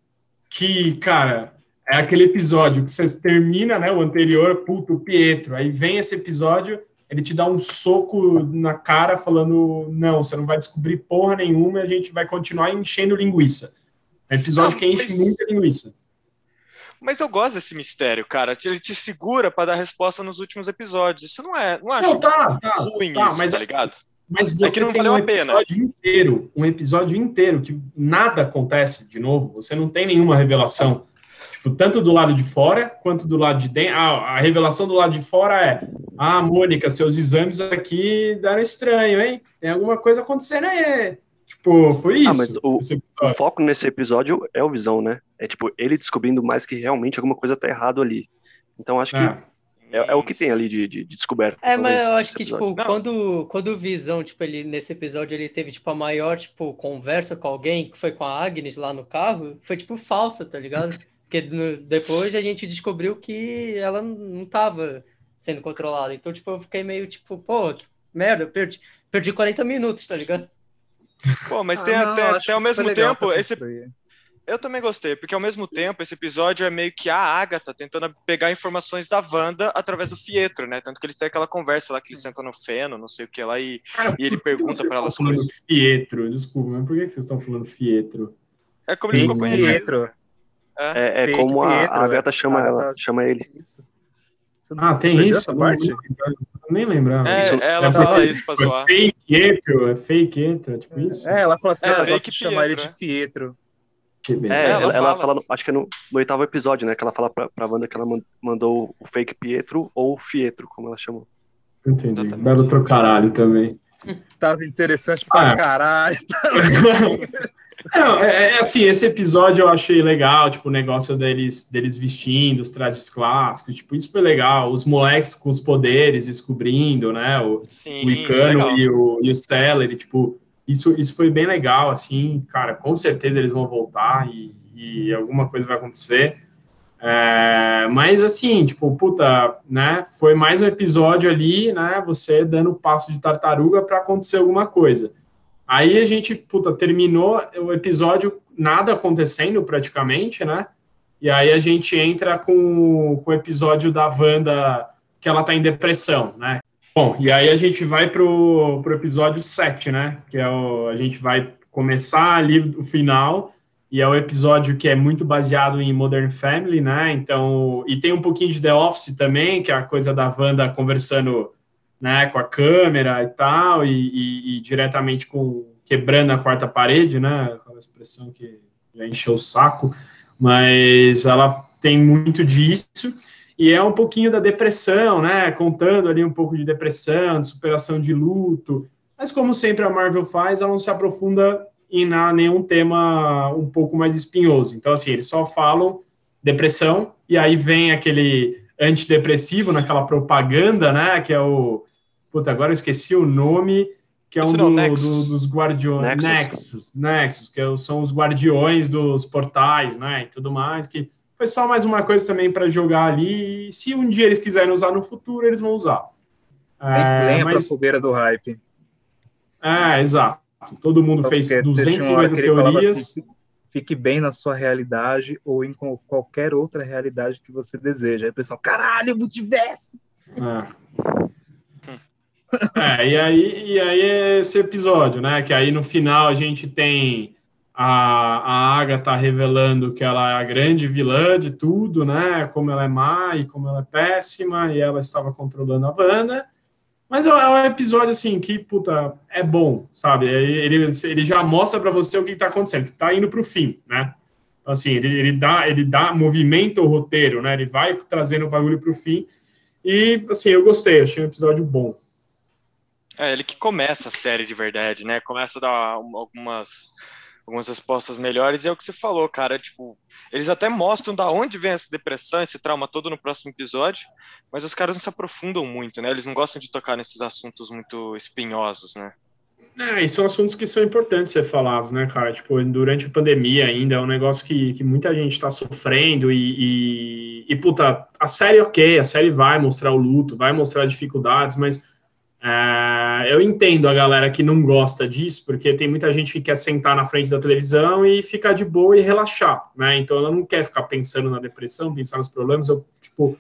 A: que, cara, é aquele episódio que você termina, né, o anterior, puto, Pietro, aí vem esse episódio ele te dá um soco na cara falando, não, você não vai descobrir porra nenhuma, a gente vai continuar enchendo linguiça. É episódio que enche mas... muita linguiça.
D: Mas eu gosto desse mistério, cara. Ele te segura para dar resposta nos últimos episódios. Isso não é, não acho
A: não, tá, tá,
D: ruim
A: tá,
D: isso,
A: mas,
D: tá ligado?
A: Mas você é que não tem um episódio pena. inteiro, um episódio inteiro que nada acontece de novo. Você não tem nenhuma revelação. Tipo, tanto do lado de fora quanto do lado de dentro. Ah, a revelação do lado de fora é: Ah, Mônica, seus exames aqui deram estranho, hein? Tem alguma coisa acontecendo aí. Tipo, foi isso. Ah, mas
C: o, o, foco nesse episódio é o Visão, né? É tipo, ele descobrindo mais que realmente alguma coisa tá errado ali. Então acho que é. É, é, o que tem ali de, de, de descoberta.
E: É, mas eu acho que, tipo, quando, quando o Visão, tipo, ele, nesse episódio, ele teve, tipo, a maior, tipo, conversa com alguém, que foi com a Agnes lá no carro, foi, tipo, falsa, tá ligado? Porque no, depois a gente descobriu que ela não estava sendo controlada. Então, tipo, eu fiquei meio tipo, pô, que merda, eu perdi, perdi 40 minutos, tá ligado?
D: Pô, mas ah, tem não, até, até ao mesmo tempo, esse. Eu também gostei, porque ao mesmo tempo esse episódio é meio que a Agatha tentando pegar informações da Wanda através do Fietro, né? Tanto que eles têm aquela conversa lá que eles sentam no feno, não sei o que lá, e, Cara, e ele pergunta para elas
A: coisas. Fietro, desculpa, mas por que vocês estão falando Fietro?
D: É como ele ficou conhecido. Fietro.
C: É, é, é como a, Pietro, a Agatha chama, ela, chama ele.
A: Ah, tem isso? Essa parte? Eu nem lembrava.
D: É, isso. ela é fala isso pra zoar.
A: É fake Pietro, é fake Pietro, tipo isso?
B: É, ela fala assim, é, ela gosta de chamar ele de Pietro.
C: Que é, ela, ela fala, acho que é no, no, oitavo episódio, né, que ela fala pra, pra Wanda que ela mandou o fake Pietro ou Fietro, como ela chamou.
A: Entendi. Exatamente. Belo trocaralho também.
B: Tava interessante pra ah. caralho.
A: Não, é, é, assim, esse episódio eu achei legal, tipo, o negócio deles, deles vestindo os trajes clássicos, tipo, isso foi legal, os moleques com os poderes descobrindo, né, o, Sim, o Icano e o, e o Celery, tipo, isso, isso foi bem legal, assim, cara, com certeza eles vão voltar e, e alguma coisa vai acontecer, é, mas assim, tipo, puta, né, foi mais um episódio ali, né, você dando passo de tartaruga para acontecer alguma coisa. Aí a gente, puta, terminou o episódio, nada acontecendo praticamente, né? E aí a gente entra com, com o episódio da Wanda, que ela tá em depressão, né? Bom, e aí a gente vai pro, pro episódio 7, né? Que é o, a gente vai começar ali o final, e é o episódio que é muito baseado em Modern Family, né? Então, e tem um pouquinho de The Office também, que é a coisa da Wanda conversando né, com a câmera e tal, e, e, e, diretamente com quebrando a quarta parede, né, aquela expressão que já encheu o saco, mas ela tem muito disso, e é um pouquinho da depressão, né, contando ali um pouco de depressão, de superação de luto, mas como sempre a Marvel faz, ela não se aprofunda em nenhum tema um pouco mais espinhoso, então assim, eles só falam depressão, e aí vem aquele antidepressivo naquela propaganda, né, que é o Puta, agora eu esqueci o nome, que é um do, do, dos guardiões. Nexus. Nexus, Nexus que são os guardiões dos portais, né? E tudo mais, que foi só mais uma coisa também para jogar ali. E se um dia eles quiserem usar no futuro, eles vão usar.
B: É, mas... pra fogueira do hype.
A: É, exato. Todo mundo Porque fez 250 teorias. Assim,
B: fique bem na sua realidade ou em qualquer outra realidade que você deseja. Aí o pessoal, caralho, multiverso! É.
A: É, e aí, e aí é esse episódio, né? Que aí no final a gente tem a, a Agatha revelando que ela é a grande vilã de tudo, né? Como ela é má e como ela é péssima, e ela estava controlando a Wanda. Mas é, é um episódio, assim, que, puta, é bom, sabe? Ele, ele já mostra para você o que está acontecendo, que tá indo pro fim, né? Assim, ele, ele, dá, ele dá, movimento o roteiro, né? Ele vai trazendo o bagulho pro fim. E, assim, eu gostei, achei um episódio bom.
D: É, ele que começa a série de verdade, né? Começa a dar algumas, algumas respostas melhores, e é o que você falou, cara. Tipo, eles até mostram da onde vem essa depressão, esse trauma todo no próximo episódio, mas os caras não se aprofundam muito, né? Eles não gostam de tocar nesses assuntos muito espinhosos, né?
A: É, e são assuntos que são importantes ser falados, né, cara? Tipo, durante a pandemia ainda é um negócio que, que muita gente está sofrendo e, e, e, puta, a série ok, a série vai mostrar o luto, vai mostrar dificuldades, mas é, eu entendo a galera que não gosta disso, porque tem muita gente que quer sentar na frente da televisão e ficar de boa e relaxar, né? Então ela não quer ficar pensando na depressão, pensar nos problemas. Eu, tipo,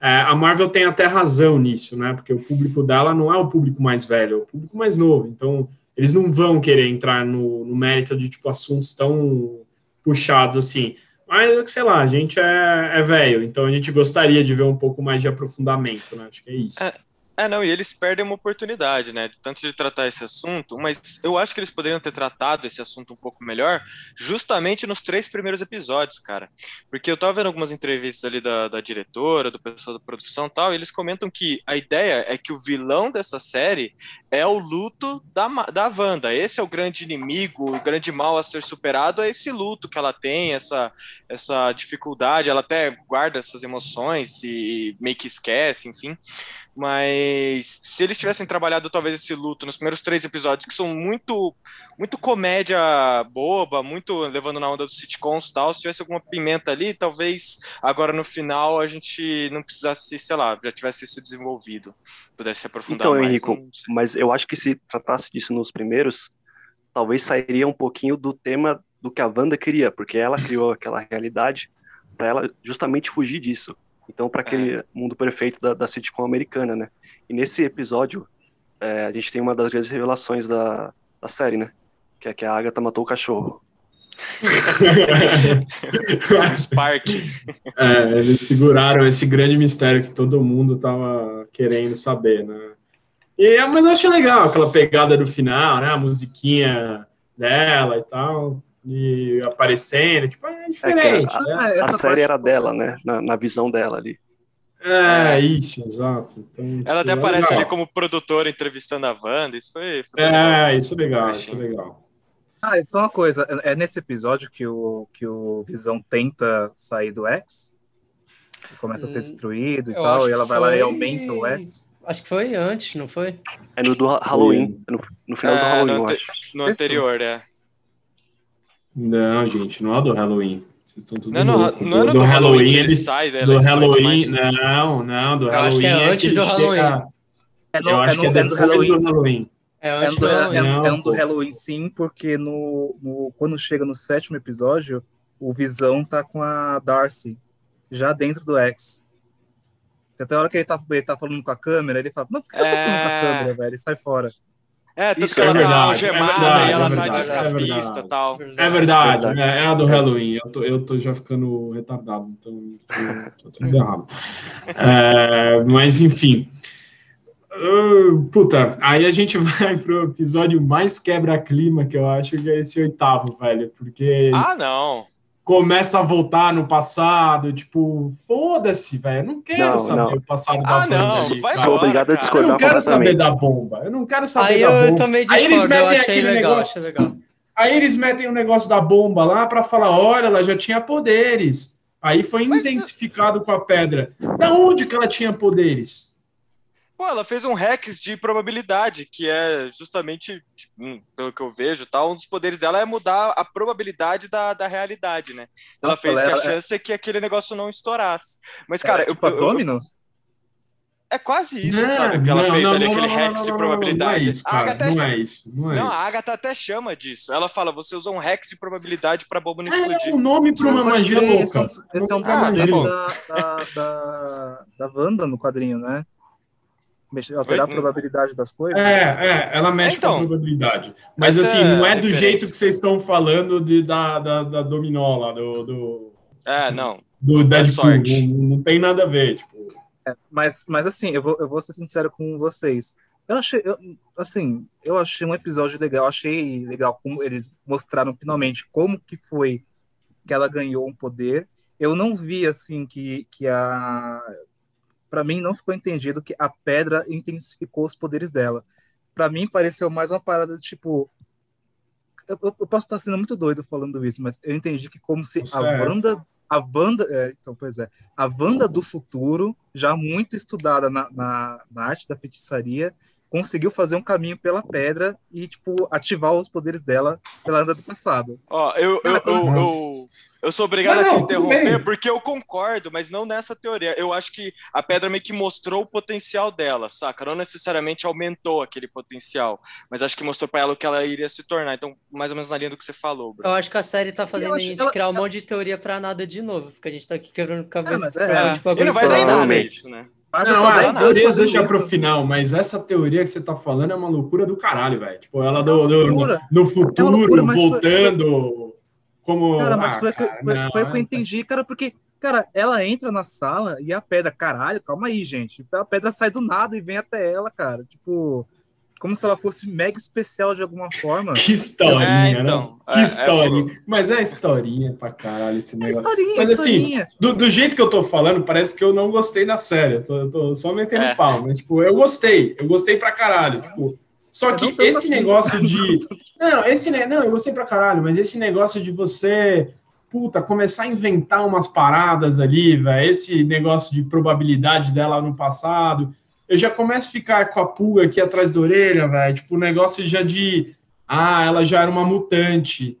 A: é, a Marvel tem até razão nisso, né? Porque o público dela não é o público mais velho, é o público mais novo. Então eles não vão querer entrar no, no mérito de tipo assuntos tão puxados assim. Mas, sei lá, a gente é, é velho, então a gente gostaria de ver um pouco mais de aprofundamento, né? Acho que é isso.
D: É, é, não, e eles perdem uma oportunidade, né? Tanto de tratar esse assunto, mas eu acho que eles poderiam ter tratado esse assunto um pouco melhor, justamente nos três primeiros episódios, cara. Porque eu tava vendo algumas entrevistas ali da, da diretora, do pessoal da produção e tal, e eles comentam que a ideia é que o vilão dessa série é o luto da, da Wanda. Esse é o grande inimigo, o grande mal a ser superado, é esse luto que ela tem, essa, essa dificuldade, ela até guarda essas emoções e meio que esquece, enfim. Mas se eles tivessem trabalhado talvez esse luto nos primeiros três episódios, que são muito muito comédia boba, muito levando na onda dos sitcoms e tal, se tivesse alguma pimenta ali, talvez agora no final a gente não precisasse, sei lá, já tivesse isso desenvolvido, pudesse se aprofundar
C: então,
D: mais.
C: Henrico, mas eu acho que se tratasse disso nos primeiros, talvez sairia um pouquinho do tema do que a Wanda queria, porque ela criou aquela realidade para ela justamente fugir disso. Então, para aquele é. mundo perfeito da, da sitcom americana, né? E nesse episódio, é, a gente tem uma das grandes revelações da, da série, né? Que é que a Agatha matou o cachorro.
D: Spark.
A: É, eles seguraram esse grande mistério que todo mundo tava querendo saber, né? E, mas eu achei legal aquela pegada do final, né? A musiquinha dela e tal e aparecendo, tipo, é diferente. É a,
C: né? a série era dela, né? Na, na, visão dela ali.
A: É, isso, exato.
D: Então, Ela até aparece legal. ali como produtora entrevistando a Wanda, isso foi.
A: foi é, legal. isso é legal, isso é legal.
B: Ah, e só uma coisa, é, é nesse episódio que o, que o Visão tenta sair do X? Começa hum, a ser hum, destruído e tal, e ela vai foi... lá e aumenta o X.
E: Acho que foi antes, não foi?
C: É no do Halloween, no, no final é, do Halloween, no, ante
D: no anterior, é.
A: Não, gente, não é do Halloween. Vocês estão tudo
D: não, não, não é do, do Halloween, ele sai dela.
A: Do Halloween, não, não, do
E: eu
A: Halloween.
E: Acho que é antes do Halloween.
A: Chega... É no, eu acho é no, que é, é do Halloween. do Halloween.
B: É, antes é, do, Halloween. É, é um do Halloween, sim, porque no, no, quando chega no sétimo episódio, o Visão tá com a Darcy, já dentro do X. Até a hora que ele tá, ele tá falando com a câmera, ele fala, não, por que eu tô falando com a câmera, velho? Ele sai fora.
D: É, tudo que ela tá algemada é e ela tá de escapista e tal.
A: É verdade, é, é, a do Halloween. Eu tô, eu tô já ficando retardado, então tô, tô tudo errado. É, mas, enfim. Uh, puta, aí a gente vai pro episódio mais quebra-clima que eu acho que é esse oitavo, velho, porque...
D: Ah, não!
A: Começa a voltar no passado, tipo, foda-se, velho, não quero não, saber não. o passado da
D: ah, bomba. Não, vai
C: Sou obrigado a discordar
A: Eu não quero saber da bomba, eu não quero saber
E: aí
A: da
E: bomba.
A: Eu
E: também discordo, aí eles metem aquele legal, negócio, legal.
A: Aí eles metem o um negócio da bomba lá para falar, olha, ela já tinha poderes. Aí foi intensificado Mas... com a pedra. Da onde que ela tinha poderes?
D: Pô, ela fez um hacks de probabilidade, que é justamente, tipo, pelo que eu vejo, tal, um dos poderes dela é mudar a probabilidade da, da realidade, né? Ela Nossa, fez ela que a chance é... que aquele negócio não estourasse. Mas, cara,
B: tipo eu, eu, eu,
D: é quase isso, não, sabe? Que ela não, fez não, ali, aquele hacks de probabilidade. Não
A: é isso, cara. Até... Não é isso. Não, é
D: não
A: isso.
D: a Agatha até chama disso. Ela fala, você usou um hack de probabilidade pra bomba não explodir.
A: É um nome pra uma magia louca.
B: Esse é um dos ah, poderes tá da, da, da, da Wanda no quadrinho, né? Alterar a probabilidade das coisas?
A: É, é, ela mexe então, com a probabilidade. Mas assim, não é do diferença. jeito que vocês estão falando de, da, da, da dominó lá, do, do.
D: É, não.
A: Do Deadpool. Não, não, tem nada a ver, tipo.
B: É, mas, mas assim, eu vou, eu vou ser sincero com vocês. Eu achei, eu, assim, eu achei um episódio legal, achei legal como eles mostraram finalmente como que foi que ela ganhou um poder. Eu não vi, assim, que, que a... Para mim, não ficou entendido que a pedra intensificou os poderes dela. Para mim, pareceu mais uma parada, tipo... Eu, eu, posso estar sendo muito doido falando isso, mas eu entendi que como se certo. a banda a Wanda, é, então, pois é, a Wanda do futuro, já muito estudada na, na, na, arte da feitiçaria, conseguiu fazer um caminho pela pedra e, tipo, ativar os poderes dela pela anda do passado.
D: Ó, eu, eu, eu, eu, eu sou obrigado não, a te interromper porque eu concordo, mas não nessa teoria. Eu acho que a pedra meio que mostrou o potencial dela, saca? Não necessariamente aumentou aquele potencial, mas acho que mostrou para ela o que ela iria se tornar. Então, mais ou menos na linha do que você falou,
E: bro. Eu acho que a série tá fazendo a gente ela... criar um monte de teoria para nada de novo, porque a gente tá aqui quebrando cabeça. Ah, é, tipo,
D: é. E não vai dar em nada isso, né?
A: Não, as teorias deixa pro final, mas essa teoria que você tá falando é uma loucura do caralho, velho. Tipo, ela do, do, no, no futuro, é loucura, voltando. Foi como.
B: Cara, mas ah, foi, cara, foi, foi, o que eu entendi, cara, porque, cara, ela entra na sala e a pedra, caralho, calma aí, gente. A pedra sai do nada e vem até ela, cara. Tipo, como se ela fosse mega especial de alguma forma.
A: Que historinha, é, então, Que é, é historinha. É, Mas é historinha pra caralho esse é negócio. Historinha, mas assim, do, do, jeito que eu tô falando, parece que eu não gostei da série. Eu tô, eu tô só metendo é. pau. Mas, tipo, eu gostei. Eu gostei pra caralho. Tipo, só que esse assim. negócio de. Não, esse não, eu gostei pra caralho, mas esse negócio de você, puta, começar a inventar umas paradas ali, velho, esse negócio de probabilidade dela no passado, eu já começo a ficar com a pulga aqui atrás da orelha, velho. Tipo, o negócio já de. Ah, ela já era uma mutante,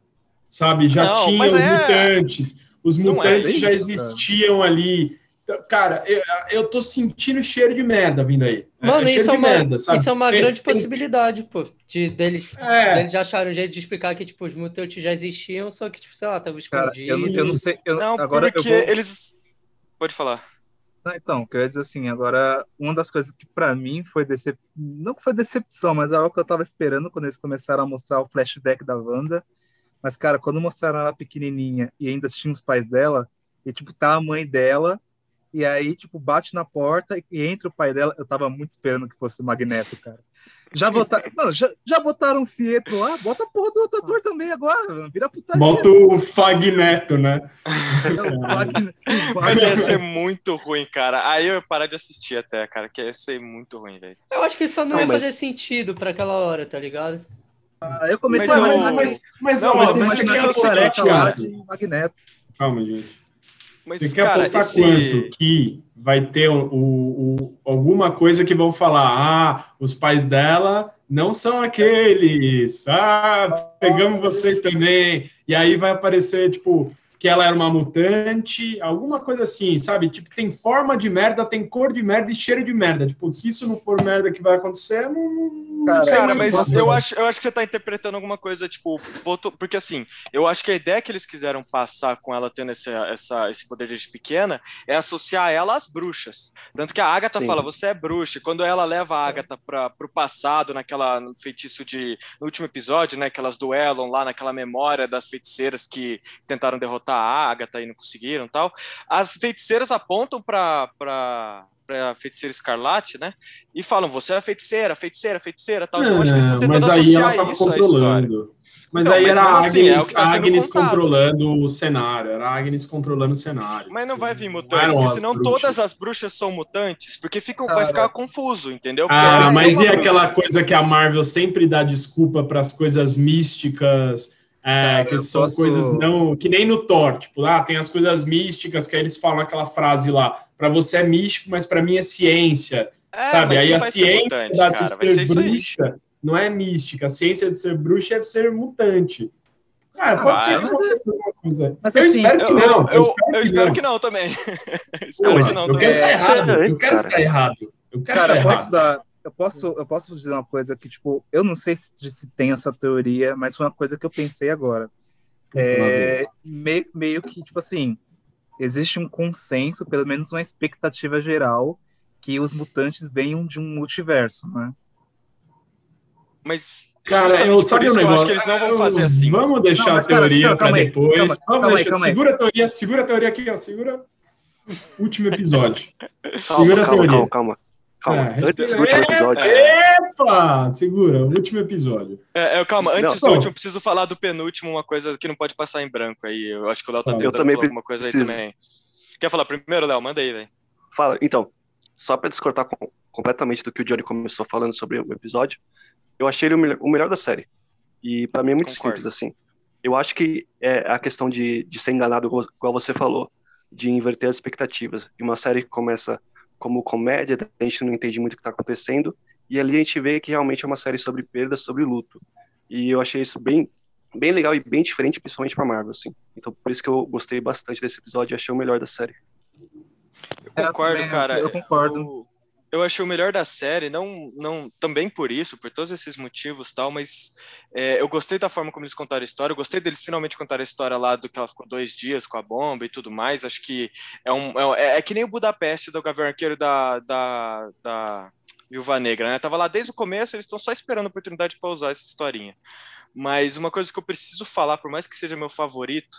A: sabe? Já não, tinha os é... mutantes. Os é mutantes é já existiam ali. Então, cara, eu, eu tô sentindo cheiro de merda vindo aí.
E: Mano, é isso, é uma, merda, isso é uma tem, grande tem... possibilidade, pô. De deles, é. deles acharem um jeito de explicar que, tipo, os mutantes já existiam, só que, tipo, sei lá, estavam escondidos.
B: Eu, eu, não sei. Eu,
D: não, agora porque vou... eles. Pode falar.
B: Não, então, que eu ia dizer assim, agora, uma das coisas que para mim foi decep... não foi decepção, mas é algo que eu tava esperando quando eles começaram a mostrar o flashback da Wanda. Mas, cara, quando mostraram ela pequenininha e ainda tinha os pais dela, e, tipo, tá a mãe dela e aí, tipo, bate na porta e entra o pai dela. Eu tava muito esperando que fosse o Magneto, cara. Já botaram, não, já, já botaram o Fietro lá, bota a porra do outro ator também agora, vira putaria.
A: Bota o Fagneto, né?
D: Mas ia ser muito ruim, cara. Aí eu ia parar de assistir até, cara, que ia ser muito ruim, velho.
E: Eu acho que isso não, não ia mas... fazer sentido pra aquela hora, tá ligado?
B: Ah, eu comecei mas, a...
A: Mas, mas, mas, não, mas, mas, mas,
B: mas, mas, mas,
A: Calma, gente. Mas, Você quer cara, apostar esse... quanto que vai ter o, alguma coisa que vão falar? Ah, os pais dela não são aqueles. Ah, pegamos vocês também. E aí vai aparecer, tipo, que ela era uma mutante, alguma coisa assim, sabe? Tipo, tem forma de merda, tem cor de merda e cheiro de merda. Tipo, se isso não for merda que vai acontecer, não,
D: Cara, cara mas eu acho, eu acho que você tá interpretando alguma coisa, tipo, porque assim, eu acho que a ideia que eles quiseram passar com ela tendo esse, essa, esse poder de pequena é associar ela às bruxas. Tanto que a Agatha Sim. fala, você é bruxa. Quando ela leva a Agatha para pro passado, naquela no feitiço de. No último episódio, né? Que elas duelam lá naquela memória das feiticeiras que tentaram derrotar a Agatha e não conseguiram tal. As feiticeiras apontam para para feiticeira escarlate, né? E falam, você é feiticeira, feiticeira, feiticeira, tal.
A: Não, mas aí ela estava controlando. Mas então, aí mas era a Agnes, assim, é tá Agnes controlando o cenário, era a Agnes controlando o cenário.
D: Mas não vai vir mutante, porque senão bruxas. todas as bruxas são mutantes, porque ficam, vai ficar confuso, entendeu? Porque
A: ah, mas e bruxa. aquela coisa que a Marvel sempre dá desculpa para as coisas místicas, é, que são posso... coisas não. Que nem no Thor, tipo, lá ah, tem as coisas místicas que aí eles falam aquela frase lá: para você é místico, mas para mim é ciência. É, sabe? Aí a ciência mutante, da cara, ser bruxa não é mística. A ciência de ser bruxa é ser mutante. Cara, ah, pode ser que aconteça é... alguma coisa. Mas, eu assim, espero que não.
D: Eu, eu, eu espero, que, não. também. espero que não
A: eu
D: também.
A: Quero tá errado, eu quero estar tá errado. Eu quero cara,
B: tá posso dar, eu posso, eu posso dizer uma coisa que, tipo, eu não sei se, se tem essa teoria, mas foi uma coisa que eu pensei agora. É, meio, meio que, tipo assim, existe um consenso, pelo menos uma expectativa geral, que os mutantes venham de um multiverso, né?
D: Mas
A: Cara, eu sabe o negócio. Eu acho que eles não vão fazer assim. Vamos deixar não, a teoria para depois. Calma, Vamos deixar. segura a teoria, segura a teoria aqui, ó. Segura último episódio.
C: calma, segura calma, a teoria. Calma, calma. Calma, é, antes do último episódio.
A: Epa! Segura, último episódio.
D: É, é, calma, antes não, do último, eu preciso falar do penúltimo, uma coisa que não pode passar em branco aí. Eu acho que o Léo tá tentando falar alguma coisa aí também. Quer falar primeiro, Léo? Manda aí, velho.
C: Fala, então, só para descortar com, completamente do que o Johnny começou falando sobre o episódio, eu achei ele o melhor, o melhor da série. E para mim é muito Concordo. simples, assim. Eu acho que é a questão de, de ser enganado, igual você falou, de inverter as expectativas. E uma série que começa como comédia, a gente não entende muito o que está acontecendo, e ali a gente vê que realmente é uma série sobre perda, sobre luto. E eu achei isso bem, bem legal e bem diferente, principalmente para Marvel, assim. Então por isso que eu gostei bastante desse episódio e achei o melhor da série.
D: Eu concordo, cara. Eu concordo. Eu, eu achei o melhor da série, não, não também por isso, por todos esses motivos tal, mas é, eu gostei da forma como eles contaram a história, eu gostei deles finalmente contar a história lá do que ela ficou dois dias com a bomba e tudo mais. Acho que é um é, é, é que nem o Budapeste do Gavião Arqueiro da, da, da Viúva Negra, né? Tava lá desde o começo, eles estão só esperando a oportunidade para usar essa historinha. Mas uma coisa que eu preciso falar, por mais que seja meu favorito,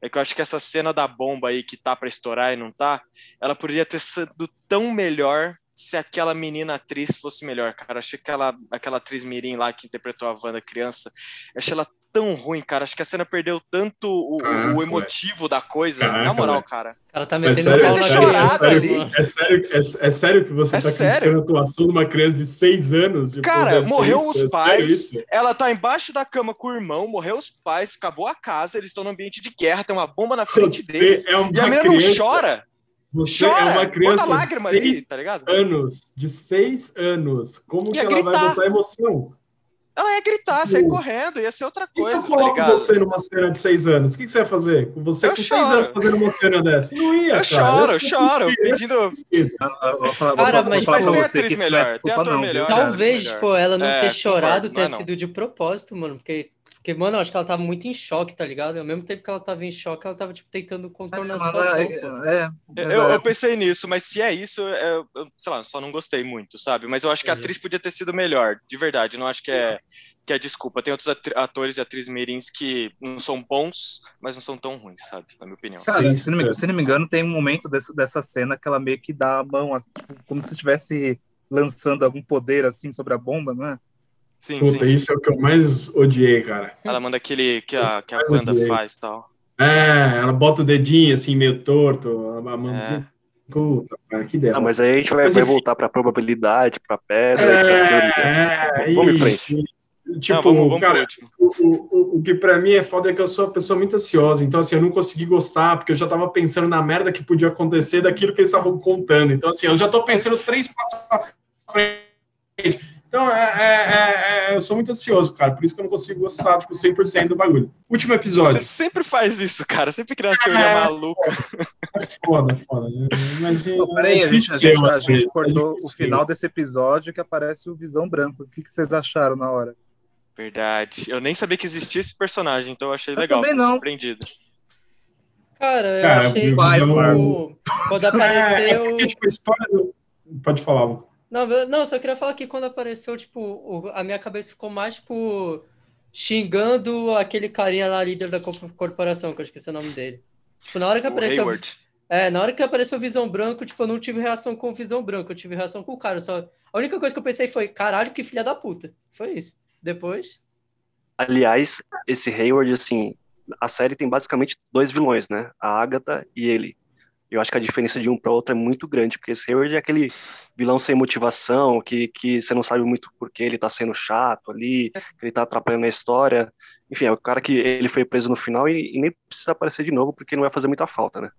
D: é que eu acho que essa cena da bomba aí que tá para estourar e não tá, ela poderia ter sido tão melhor se aquela menina atriz fosse melhor, cara. Achei que aquela, aquela atriz Mirim lá que interpretou a Wanda criança, achei ela tão ruim, cara. Acho que a cena perdeu tanto o, ah, o emotivo da coisa. Caraca, na moral, cara.
E: Ela tá metendo é sério, é sério,
A: é, sério, é, sério, é, é, sério que você é tá sério? criticando a atuação de uma criança de seis anos?
D: Tipo, cara, morreu os é pais, ela tá embaixo da cama com o irmão, morreu os pais, acabou a casa, eles estão no ambiente de guerra, tem uma bomba na frente você deles. É e a menina criança... não chora.
A: Você Chora, é uma criança de seis ali, tá anos, de seis anos. Como ia que ela vai botar emoção?
D: Ela ia gritar, sair tipo, correndo, ia ser outra coisa.
A: E se eu coloco tá você numa cena de seis anos? O que, que você vai fazer? Com você eu com choro. seis anos fazendo uma cena dessa? Não ia,
D: eu
A: cara.
D: Choro, eu choro, pedindo.
E: Cara, mas falar pra você que melhor, melhor. Talvez, tipo, ela não é, ter chorado tenha sido de propósito, mano, porque porque, mano, eu acho que ela tava muito em choque, tá ligado? Ao mesmo tempo que ela tava em choque, ela tava, tipo, tentando contornar a situação.
D: É, é, eu, eu, pensei nisso, mas se é isso, é, eu, sei lá, só não gostei muito, sabe? Mas eu acho que a atriz podia ter sido melhor, de verdade. Não acho que é, que é desculpa. Tem outros atores e atrizes mirins que não são bons, mas não são tão ruins, sabe? Na minha opinião.
B: Cara, Sim, se, não me, se não me engano, tem um momento dessa, dessa cena que ela meio que dá a mão, assim, como se estivesse lançando algum poder, assim, sobre a bomba, não é?
A: Sim, Puta, sim. isso é o que eu mais odiei, cara.
D: Ela manda aquele que a, que a Wanda odiei. faz tal.
A: É, ela bota o dedinho assim, meio torto, a mãozinha. É. Puta, cara, que dela.
C: Não, mas aí a gente vai, vai voltar pra probabilidade, pra pedra. É,
A: é, vamos em frente. Tipo, não, vamos, vamos cara, o, o, o, que pra mim é foda é que eu sou uma pessoa muito ansiosa, então assim, eu não consegui gostar, porque eu já tava pensando na merda que podia acontecer daquilo que eles estavam contando. Então, assim, eu já tô pensando três passos pra frente. Então, é, é, é, eu sou muito ansioso, cara. Por isso que eu não consigo gostar, tipo, 100% do bagulho. Último episódio.
D: Você sempre faz isso, cara. Sempre cria uma teoria é, maluca.
A: É foda, foda. Mas,
B: Pô, peraí, a gente, a gente, a gente cortou o final desse episódio que aparece o Visão Branco. O que, que vocês acharam na hora?
D: Verdade. Eu nem sabia que existia esse personagem, então eu achei eu legal. Também
E: não.
D: Surpreendido.
E: Cara, eu cara, achei que, quando apareceu... É, porque,
A: tipo, a história. Pode falar, Lucas.
E: Não, não, só queria falar que quando apareceu, tipo, o, a minha cabeça ficou mais, tipo, xingando aquele carinha lá, líder da corporação, que eu esqueci o nome dele. Tipo, na hora que o apareceu. Hayward. É, na hora que apareceu o Visão Branco, tipo, eu não tive reação com o Visão Branco, eu tive reação com o cara. Só... A única coisa que eu pensei foi, caralho, que filha da puta. Foi isso. Depois.
C: Aliás, esse Hayward, assim, a série tem basicamente dois vilões, né? A Agatha e ele. Eu acho que a diferença de um para outro é muito grande, porque esse Hayward é aquele vilão sem motivação, que, que você não sabe muito por que ele tá sendo chato ali, que ele tá atrapalhando a história. Enfim, é o cara que ele foi preso no final e, e nem precisa aparecer de novo, porque não vai fazer muita falta, né?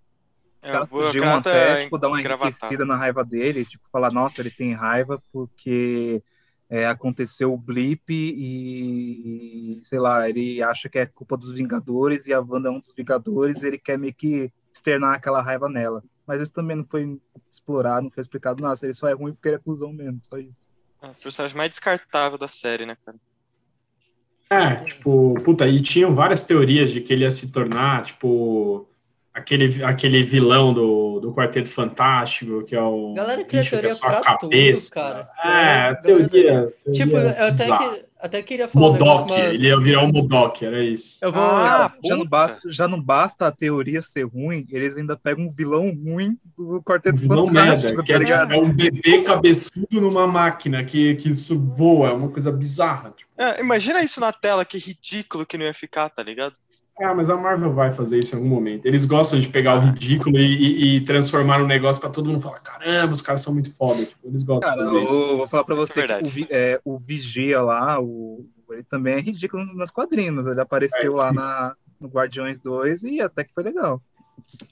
B: Os caras podiam até tipo, dar uma enriquecida na raiva dele, tipo, falar, nossa, ele tem raiva porque é, aconteceu o blip e, e, sei lá, ele acha que é culpa dos Vingadores e a Wanda é um dos Vingadores e ele quer meio que externar aquela raiva nela. Mas isso também não foi explorado, não foi explicado nada. Ele só é ruim porque ele é cuzão mesmo, só isso.
D: É o personagem mais descartável da série, né, cara?
A: É, tipo, puta, e tinham várias teorias de que ele ia se tornar, tipo, aquele, aquele vilão do, do Quarteto Fantástico, que é o.
E: Galera cria teoria que é sua cabeça. Tudo, cara.
A: É, teoria, teoria.
E: Tipo, eu até, que, até queria falar.
A: Modok, um ele ia virar um Modok, era isso.
B: Eu vou. Ah, já, não basta, já não basta a teoria ser ruim, eles ainda pegam um vilão ruim do Quarteto um vilão Fantástico.
A: Merda, que tá é, tipo, é, um bebê cabeçudo numa máquina que, que isso voa, é uma coisa bizarra. Tipo.
D: É, imagina isso na tela, que ridículo que não ia ficar, tá ligado?
A: Ah, mas a Marvel vai fazer isso em algum momento. Eles gostam de pegar o ridículo e, e, e transformar no negócio para todo mundo falar: caramba, os caras são muito foda. Tipo, eles gostam Cara, de fazer isso.
B: Eu vou falar para você é o, é, o, Vigia lá, o, ele também é ridículo nas quadrinhas. Ele apareceu é, lá na, no Guardiões 2 e até que foi legal.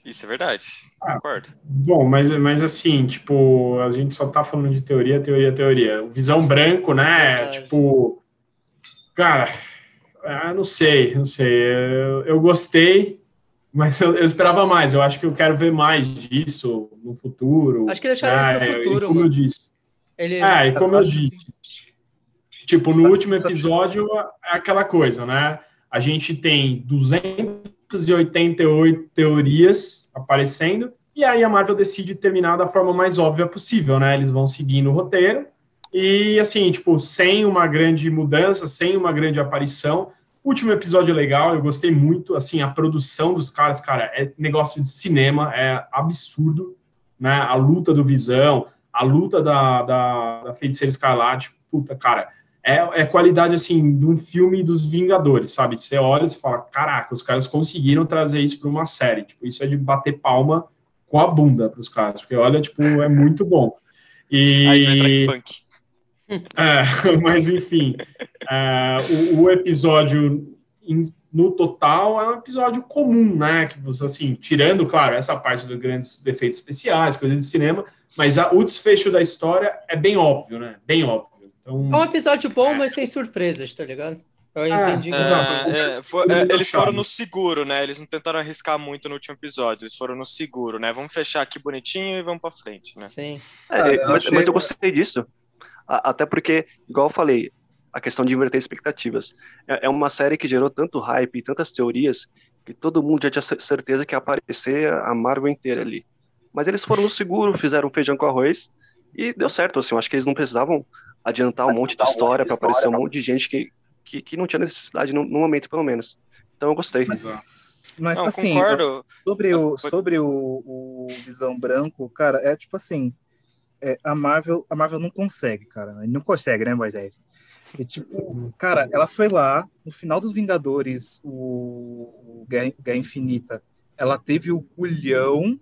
D: Isso é verdade, ah, concordo.
A: Bom, mas, mas assim, tipo, a gente só tá falando de teoria, teoria, teoria. O Visão Branco, né? Tipo, cara ah, não sei, não sei. Eu, eu gostei, mas eu, eu, esperava mais. Eu acho que eu quero ver mais disso no futuro.
E: Acho que deixaram
A: é,
E: no futuro.
A: como
E: mano.
A: eu disse. Ele... É, e como eu disse. Tipo, no último episódio é aquela coisa, né? A gente tem 288 teorias aparecendo, e aí a Marvel decide terminar da forma mais óbvia possível, né? Eles vão seguindo o roteiro, e assim, tipo, sem uma grande mudança, sem uma grande aparição. último episódio é legal, eu gostei muito. Assim, a produção dos caras, cara, é negócio de cinema, é absurdo, né? A luta do Visão, a luta da, da, da Feiticeira Escarlate, puta, cara, é, é qualidade, assim, de um filme dos Vingadores, sabe? Você olha e fala, caraca, os caras conseguiram trazer isso para uma série. Tipo, isso é de bater palma com a bunda para os caras, porque olha, tipo, é muito bom. E... Aí vai funk. É, mas, enfim, é, o, o, episódio no total é um episódio comum, né? Que você, assim, tirando, claro, essa parte dos grandes efeitos especiais, coisas de cinema, mas a, o desfecho da história é bem óbvio, né? Bem óbvio. Então,
E: é um episódio bom, é. mas sem surpresas, tá ligado? Eu entendi.
D: É, é, foi, é, eles foram no seguro, né? Eles não tentaram arriscar muito no último episódio. Eles foram no seguro, né? Vamos fechar aqui bonitinho e vamos para frente, né?
E: Sim.
C: É, mas, mas eu gostei disso. Até porque, igual eu falei, a questão de inverter expectativas. É, é uma série que gerou tanto hype e tantas teorias que todo mundo já tinha certeza que ia aparecer a Marvel inteira ali. Mas eles foram no seguro, fizeram feijão com arroz e deu certo. Assim, eu acho que eles não precisavam adiantar um monte de história para aparecer um monte de gente que, que, que não tinha necessidade no, no, momento, pelo menos. Então eu gostei.
B: Mas, mas não, assim, concordo. sobre, o, sobre o, o Visão Branco, cara, é tipo assim, é, a Marvel, a Marvel não consegue, cara. Não consegue, né, Moisés? E, tipo, cara, ela foi lá, no final dos Vingadores, o, o Guerra, Guerra Infinita, ela teve o culhão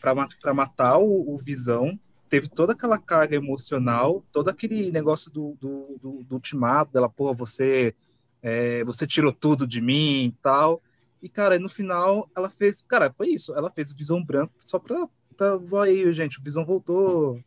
B: para matar o, o, Visão, teve toda aquela carga emocional, todo aquele negócio do, do, do, do ultimato, dela, porra, você, é, você tirou tudo de mim e tal. E, cara, no final, ela fez, cara, foi isso, ela fez o Visão Branco só pra tá, aí, gente, o Visão voltou.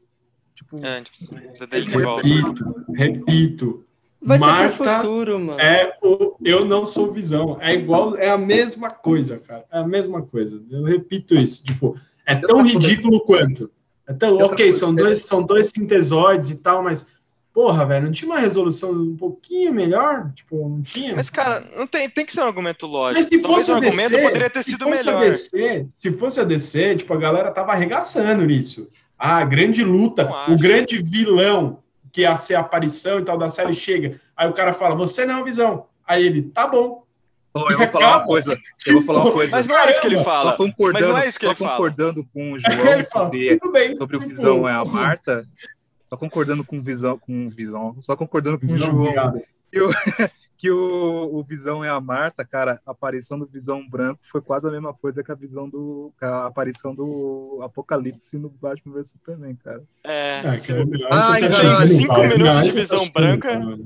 B: Tipo, é, tipo,
A: repito, repito.
E: Vai Marta ser pro futuro, mano.
A: É o Eu Não Sou Visão. É igual, é a mesma coisa, cara. É a mesma coisa. Eu repito isso. Tipo, é tão ridículo quanto. É tão, ok, são dois, são dois sintesoides e tal, mas porra, velho, não tinha uma resolução um pouquinho melhor? Tipo, não tinha?
D: Mas, cara, não tem, tem que ser um argumento lógico. Mas se Talvez fosse um DC, argumento poderia ter sido
A: se
D: melhor.
A: A DC, se fosse a DC, tipo, a galera tava arregaçando nisso. Ah, grande luta, o grande vilão que ia ser a aparição e tal da série chega. Aí o cara fala, você não é visão. Aí ele, tá bom.
B: Oh, eu vou falar uma coisa. Eu vou falar uma coisa.
D: Mas não é isso que ele fala.
B: Só concordando,
D: Mas não é isso que
B: só
D: ele
B: concordando fala. com o João sobre, bem, sobre o Visão é a Marta. Só concordando com visão, com visão, só concordando com visão, o João. Que, o, que o, o, Visão é a Marta, cara, a aparição do Visão Branco foi quase a mesma coisa que a visão do. a aparição do Apocalipse no Batman vs Superman, cara.
D: É. é que, ah, então, cinco minutos de visão branca.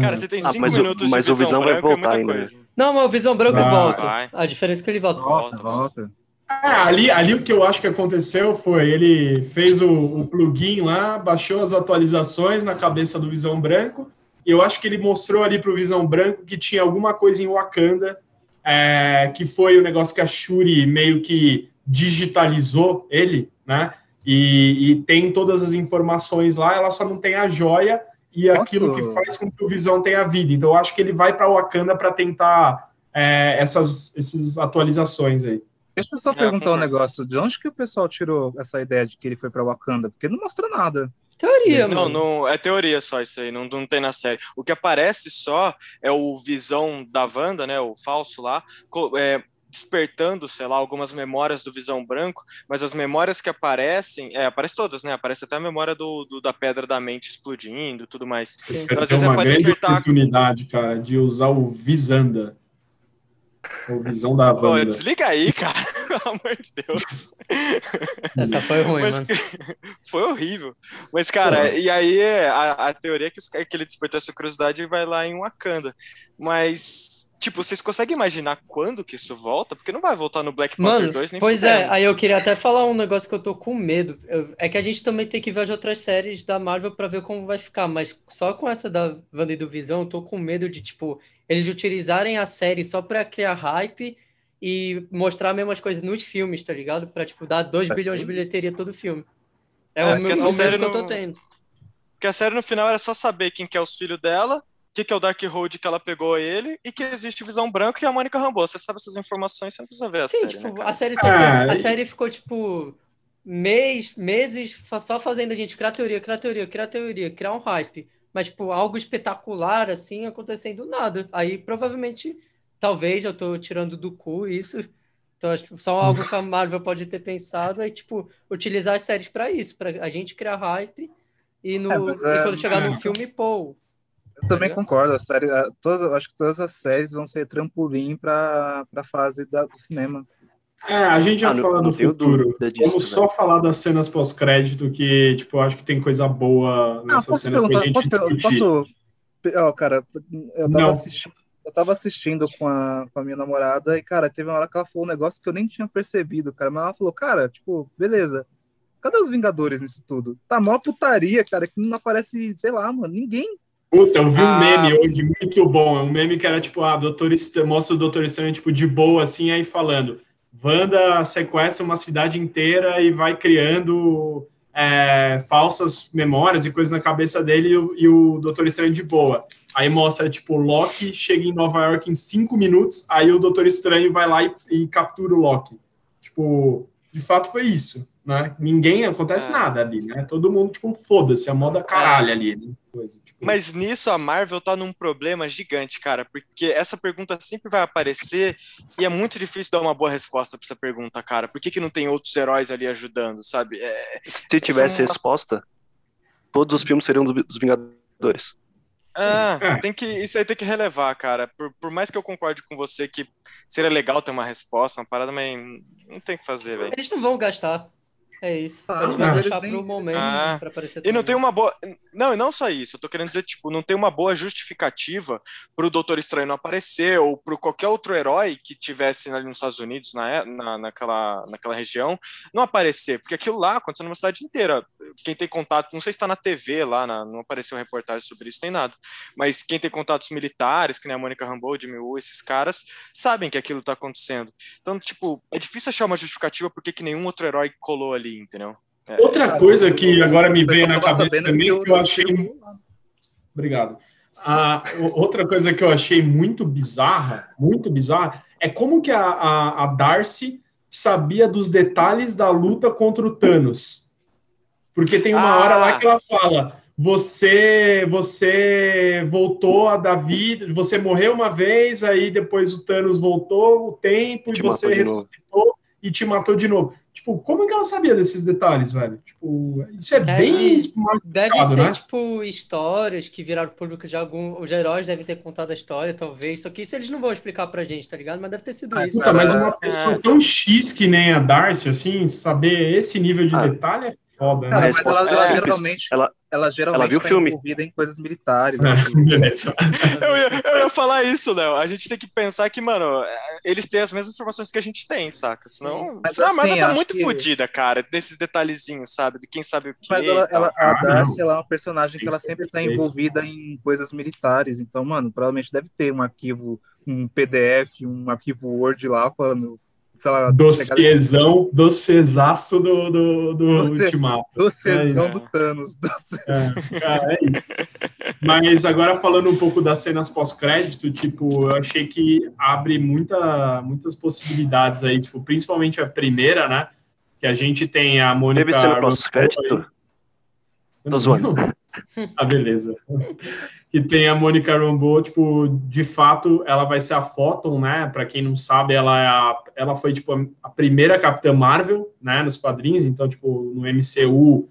D: Cara, você tem cinco ah, minutos
C: mas
D: de visão
C: o visão
D: branca,
C: vai voltar é
D: muita
C: ainda.
E: Não, mas o Visão Branco vai, volta. Vai. A diferença é que ele volta.
B: Volta, volta.
A: É, ali, ali o que eu acho que aconteceu foi, ele fez o, o plugin lá, baixou as atualizações na cabeça do Visão Branco, e eu acho que ele mostrou ali para o Visão Branco que tinha alguma coisa em Wakanda, é, que foi o negócio que a Shuri meio que digitalizou ele, né? E, e, tem todas as informações lá, ela só não tem a joia e Nossa. aquilo que faz com que o Visão tenha vida. Então eu acho que ele vai para Wakanda para tentar é, essas, essas atualizações aí.
B: Deixa eu só perguntar um negócio. De onde que o pessoal tirou essa ideia de que ele foi para Wakanda? Porque não mostra nada.
D: Teoria, não, mano. Não, é teoria só isso aí, não, não tem na série. O que aparece só é o visão da Wanda, né, o falso lá, é, despertando, sei lá, algumas memórias do Visão Branco, mas as memórias que aparecem, é, aparecem todas, né, aparece até a memória do, do da Pedra da Mente explodindo e tudo mais.
A: Então, às vezes é uma grande despertar... oportunidade, cara, de usar o Visanda ou visão da Wanda. Pô,
D: desliga aí, cara. Pelo amor de Deus.
E: Essa foi ruim, Mas, mano.
D: Foi horrível. Mas, cara, e aí a, a teoria é que, os, que ele despertou essa curiosidade e vai lá em Wakanda. Mas Tipo, vocês conseguem imaginar quando que isso volta? Porque não vai voltar no Black Panther Mano, 2 nem
E: Pois é, aí eu queria até falar um negócio que eu tô com medo. Eu, é que a gente também tem que ver as outras séries da Marvel para ver como vai ficar, mas só com essa da Wanda e do Visão, eu tô com medo de, tipo, eles utilizarem a série só pra criar hype e mostrar as mesmas coisas nos filmes, tá ligado? Pra, tipo, dar 2 bilhões de bilheteria todo filme. É, é o meu medo que eu tô tendo.
D: Porque a série no final era só saber quem que é os filhos dela que, que é o Dark Road que ela pegou ele e que existe Visão Branco e a Mônica Rambeau. Você sabe essas informações, você não precisa ver a Sim, série.
E: Tipo,
D: né,
E: a série, só, ah, a série ficou tipo mês, meses só fazendo a gente criar teoria, criar teoria, criar teoria, criar um hype. Mas, tipo, algo espetacular, assim, acontecendo nada. Aí, provavelmente, talvez, eu tô tirando do cu isso. Então, acho que só algo que a Marvel pode ter pensado é, tipo, utilizar as séries para isso, para a gente criar hype e, no, é, é, e quando chegar no filme, pô,
B: eu também concordo. A série, a, todas, acho que todas as séries vão ser trampolim para a fase da, do cinema.
A: É, a gente já ah, fala do futuro. Disso, Vamos só né? falar das cenas pós-crédito, que, tipo, acho que tem coisa boa ah, nessas ah, cenas pra gente posso, discutir. Posso...
B: Oh, cara, eu tava, assistindo, eu tava assistindo com a, com a minha namorada e, cara, teve uma hora que ela falou um negócio que eu nem tinha percebido, cara. Mas ela falou, cara, tipo, beleza. Cadê os Vingadores nisso tudo? Tá mó putaria, cara, que não aparece, sei lá, mano, ninguém
A: Puta, eu vi um ah. meme hoje muito bom. Um meme que era tipo, ah, doutor mostra o Doutor Estranho, tipo, de boa, assim, aí falando. Wanda sequestra uma cidade inteira e vai criando é, falsas memórias e coisas na cabeça dele e o, e o Doutor Estranho de boa. Aí mostra, tipo, Loki chega em Nova York em cinco minutos, aí o Doutor Estranho vai lá e, e captura o Loki. Tipo, de fato foi isso né? Ninguém acontece é. nada ali, né? Todo mundo, tipo, foda-se, a moda caralho ali. Né? Coisa, tipo...
D: Mas nisso a Marvel tá num problema gigante, cara, porque essa pergunta sempre vai aparecer e é muito difícil dar uma boa resposta para essa pergunta, cara. Por que, que não tem outros heróis ali ajudando, sabe? É...
C: Se tivesse uma... resposta, todos os filmes seriam dos Vingadores.
D: Ah, é. tem que, isso aí tem que relevar, cara. Por, por mais que eu concorde com você que seria legal ter uma resposta, uma parada, mas não tem que fazer, velho.
E: Eles não vão gastar. É isso. Ah, Pode deixar para o momento ah, para aparecer.
D: E não tem uma boa. Não, e não só isso. Eu tô querendo dizer, tipo, não tem uma boa justificativa para o Doutor Estranho não aparecer ou para qualquer outro herói que tivesse ali nos Estados Unidos, na, na, naquela, naquela região, não aparecer. Porque aquilo lá aconteceu numa cidade inteira. Quem tem contato, não sei se está na TV lá, na, não apareceu reportagem sobre isso nem nada. Mas quem tem contatos militares, que nem a Mônica Rambeau, Jimmy Woo, esses caras, sabem que aquilo está acontecendo. Então, tipo, é difícil achar uma justificativa porque que nenhum outro herói colou ali ali, entendeu?
A: É, Outra coisa que agora me veio na cabeça também, que eu achei. Obrigado. Outra coisa que eu achei muito bizarra, muito bizarra, é como que a, a, a Darcy sabia dos detalhes da luta contra o Thanos. Porque tem uma ah. hora lá que ela fala: você você voltou a Davi, você morreu uma vez, aí depois o Thanos voltou o tempo e você ressuscitou e te matou de novo. Tipo, como é que ela sabia desses detalhes, velho? Tipo, isso é deve, bem
E: Deve ser, né? tipo, histórias que viraram público de algum. Os heróis devem ter contado a história, talvez. Só que isso eles não vão explicar pra gente, tá ligado? Mas deve ter sido ah, isso.
A: Puta, mas uma pessoa é. tão X que nem a Darcy, assim, saber esse nível de ah. detalhe é foda,
B: Cara, né? Mas ela, ela é, geralmente. Ela, ela geralmente ela viu tá filme. envolvida em coisas militares. Né?
D: eu, ia, eu ia falar isso, Léo. A gente tem que pensar que, mano, eles têm as mesmas informações que a gente tem, saca? Senão, Mas, senão assim, a Marvel tá muito que... fodida, cara, desses detalhezinhos, sabe? De quem sabe o que.
B: Mas ela, ela, a ah, Darcy ela é uma personagem que ela sempre tá envolvida em coisas militares. Então, mano, provavelmente deve ter um arquivo, um PDF, um arquivo Word lá falando
A: lá, dossiezão, dossiezaço do, do, do Doce, Ultimato.
B: Dossiezão é, do Thanos.
A: Doce... É, cara, é isso. Mas agora falando um pouco das cenas pós-crédito, tipo, eu achei que abre muita, muitas possibilidades aí, tipo, principalmente a primeira, né? Que a gente tem a Mônica...
C: Teve cena pós-crédito? Tô zoando.
A: ah, beleza. Que tem a Mônica Rambeau, tipo, de fato, ela vai ser a Photon, né? Para quem não sabe, ela é a, ela foi tipo a primeira Capitã Marvel, né, nos quadrinhos, então tipo, no MCU,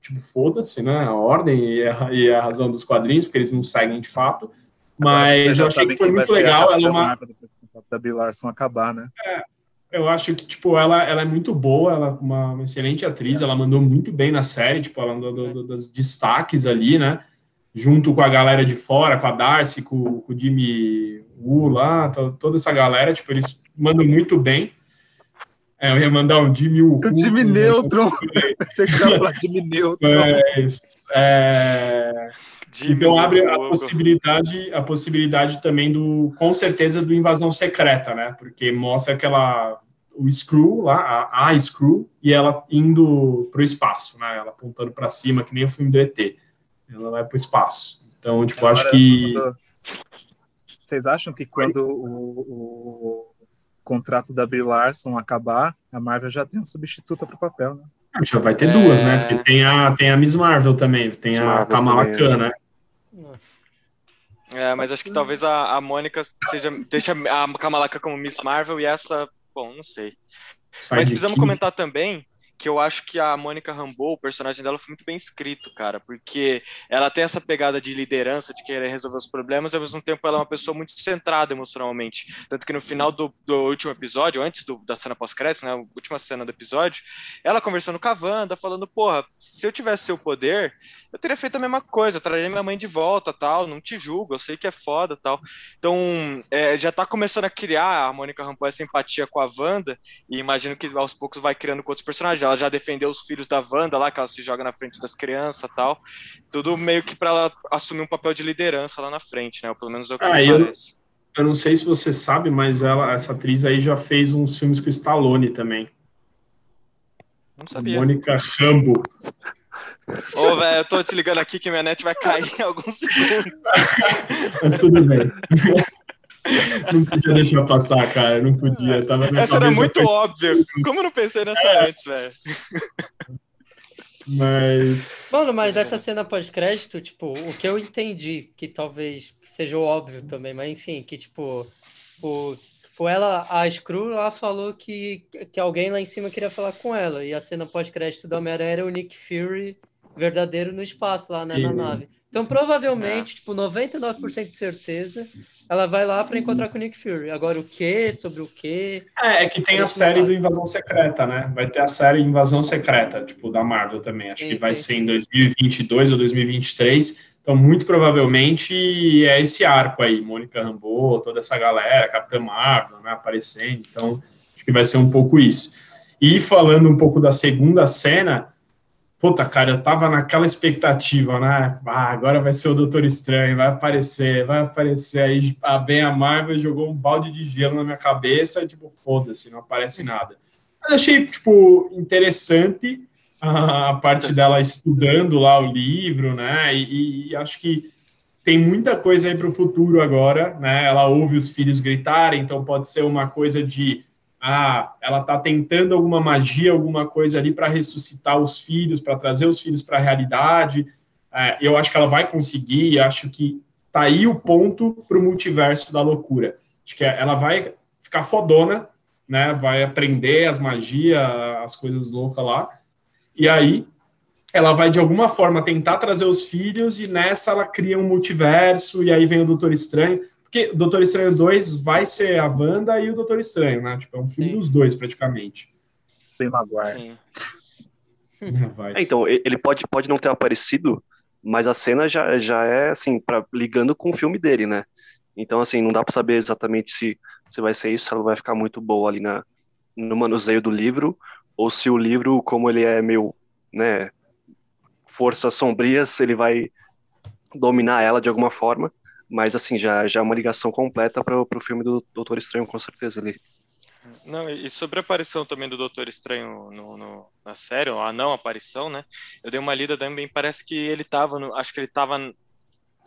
A: tipo, foda-se, né, a ordem e a, e a, razão dos quadrinhos, porque eles não seguem de fato. Mas eu achei que foi muito legal, ela é uma
B: da Larson acabar, né?
A: É, eu acho que, tipo, ela, ela é muito boa, ela é uma, uma excelente atriz, ela mandou muito bem na série, tipo, ela do, do, dos destaques ali, né? Junto com a galera de fora, com a Darcy, com, com o Jimmy Woo lá, toda essa galera, tipo, eles mandam muito bem. É, eu ia mandar um Jimmy Woo.
B: O Jimmy Neutron. Você quer falar Jimmy Neutron.
A: Mas, é... Então abre a possibilidade, a possibilidade também do, com certeza, do invasão secreta, né? Porque mostra aquela o Screw lá, a, a Screw, e ela indo para o espaço, né? Ela apontando para cima, que nem o filme do ET. Ela vai para o espaço. Então, tipo, Agora, acho que.
B: Vocês acham que quando o, o, contrato da Brie Larson acabar, a Marvel já tem uma substituta para o papel, né?
A: Ah, já vai ter é... duas, né? Porque tem a, tem a Miss Marvel também, tem a Marvel Kamala Khan, né?
D: É, mas acho que talvez a, a Mônica seja. Deixa a Kamala Khan como Miss Marvel e essa. Bom, não sei. Sai mas precisamos comentar também que eu acho que a Mônica Rambeau, o personagem dela, foi muito bem escrito, cara, porque ela tem essa pegada de liderança, de querer resolver os problemas, e ao mesmo tempo ela é uma pessoa muito centrada emocionalmente. Tanto que no final do, do último episódio, antes do, da cena pós-crédito, né, a última cena do episódio, ela conversando com a Wanda, falando, porra, se eu tivesse seu poder, eu teria feito a mesma coisa, eu traria minha mãe de volta, tal, não te julgo, eu sei que é foda, tal. Então, é, já tá começando a criar a Mônica Rambeau essa empatia com a Wanda, e imagino que aos poucos vai criando com outros personagens ela já defendeu os filhos da Wanda lá, que ela se joga na frente das crianças tal. Tudo meio que para ela assumir um papel de liderança lá na frente, né? Ou pelo menos é o que ah,
A: eu, parece. Eu não sei se você sabe, mas ela, essa atriz aí já fez uns filmes com o Stallone também.
D: Não sabia.
A: Mônica Rambo.
D: Ô, velho, eu tô desligando aqui que minha net vai cair em alguns segundos.
A: Mas tudo bem. não podia deixar passar, cara. Não podia. Tava
D: Essa era muito foi... óbvia. Como eu não pensei nessa é. antes, velho?
A: Mas.
E: Mano, mas essa cena pós-crédito, tipo, o que eu entendi, que talvez seja óbvio também, mas enfim, que tipo, o, tipo ela, a Screw lá falou que, que alguém lá em cima queria falar com ela, e a cena pós-crédito da Homem-Aranha era o Nick Fury verdadeiro no espaço lá, né, na nave. Então, provavelmente, é. tipo, 99% de certeza, ela vai lá para encontrar com o Nick Fury. Agora, o que? Sobre o que?
A: É, é que tem a série do Invasão Secreta, né? Vai ter a série Invasão Secreta, tipo, da Marvel também. Acho sim, que vai sim. ser em 2022 ou 2023. Então, muito provavelmente é esse arco aí, Mônica Rambeau, toda essa galera, Capitã Marvel, né, aparecendo. Então, acho que vai ser um pouco isso. E falando um pouco da segunda cena, Puta, cara, eu tava naquela expectativa, né? Ah, agora vai ser o Doutor Estranho, vai aparecer, vai aparecer. Aí a bem a Marvel jogou um balde de gelo na minha cabeça tipo, foda-se, não aparece nada. Mas achei, tipo, interessante a, parte dela estudando lá o livro, né? E, e acho que tem muita coisa aí para o futuro agora, né? Ela ouve os filhos gritarem, então pode ser uma coisa de ah, ela está tentando alguma magia, alguma coisa ali para ressuscitar os filhos, para trazer os filhos para a realidade. É, eu acho que ela vai conseguir, acho que tá aí o ponto para o multiverso da loucura. Acho que ela vai ficar fodona, né? Vai aprender as magias, as coisas loucas lá. E aí ela vai de alguma forma tentar trazer os filhos e nessa ela cria um multiverso e aí vem o Doutor Estranho. Porque o Doutor Estranho 2 vai ser a Wanda e o Doutor Estranho, né? Tipo, é um filme Sim. dos dois, praticamente.
B: Tem Maguire.
C: É, então, ele pode, pode não ter aparecido, mas a cena já, já é, assim, pra, ligando com o filme dele, né? Então, assim, não dá para saber exatamente se, se vai ser isso, se ela vai ficar muito boa ali na, no manuseio do livro, ou se o livro, como ele é meio, né, forças sombrias, ele vai dominar ela de alguma forma. Mas, assim, já, já é uma ligação completa para o filme do Doutor Estranho, com certeza, ali.
D: Não, e sobre a aparição também do Doutor Estranho no, no, na série, a não aparição, né? Eu dei uma lida também, parece que ele tava, no, acho que ele tava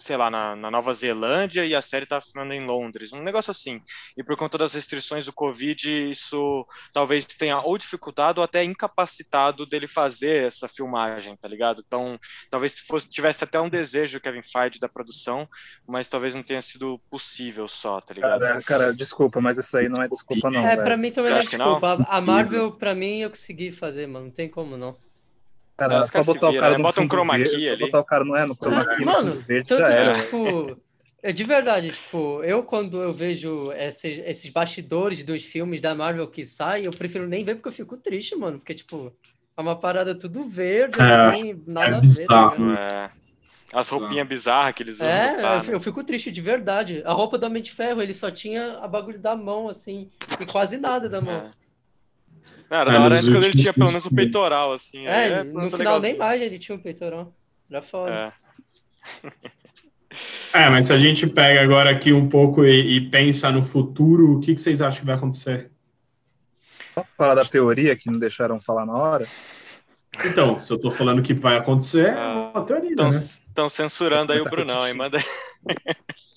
D: sei lá, na, na, Nova Zelândia e a série tá filmando em Londres, um negócio assim. E por conta das restrições do Covid, isso talvez tenha ou dificultado ou até incapacitado dele fazer essa filmagem, tá ligado? Então, talvez fosse, tivesse até um desejo do Kevin Feige da produção, mas talvez não tenha sido possível só, tá ligado?
B: Cara, cara desculpa, mas isso aí não é desculpa não.
E: É, para mim também não é desculpa. Não? A Marvel, para mim, eu consegui fazer, mano, não tem como não.
B: Cara, é, só botar o cara né? no
D: Bota um chroma key ali.
B: Só botar o cara, não é, no chroma key.
E: Mano, verde, tanto que, tipo... É de verdade, tipo, eu quando eu vejo esses, esses bastidores dos filmes da Marvel que saem, eu prefiro nem ver porque eu fico triste, mano. Porque, tipo, é uma parada tudo verde, é, assim, nada é a ver. Tá
D: é. As roupinhas bizarras que eles usam.
E: É, eu, eu fico triste de verdade. A roupa do Homem de Ferro, ele só tinha a bagulho da mão, assim, e quase nada da mão. É.
D: Não, era é, da hora antes quando ele tinha pelo menos o peitoral, assim.
E: É, é no final nem mais ele tinha um peitoral. Já fora.
A: É. é, mas se a gente pega agora aqui um pouco e, e pensa no futuro, o que, que vocês acham que vai acontecer?
B: Posso falar da teoria que não deixaram falar na hora?
A: Então, se eu tô falando que vai acontecer, é ah, uma teoria, tão, né?
D: Estão censurando aí o Brunão, hein? Manda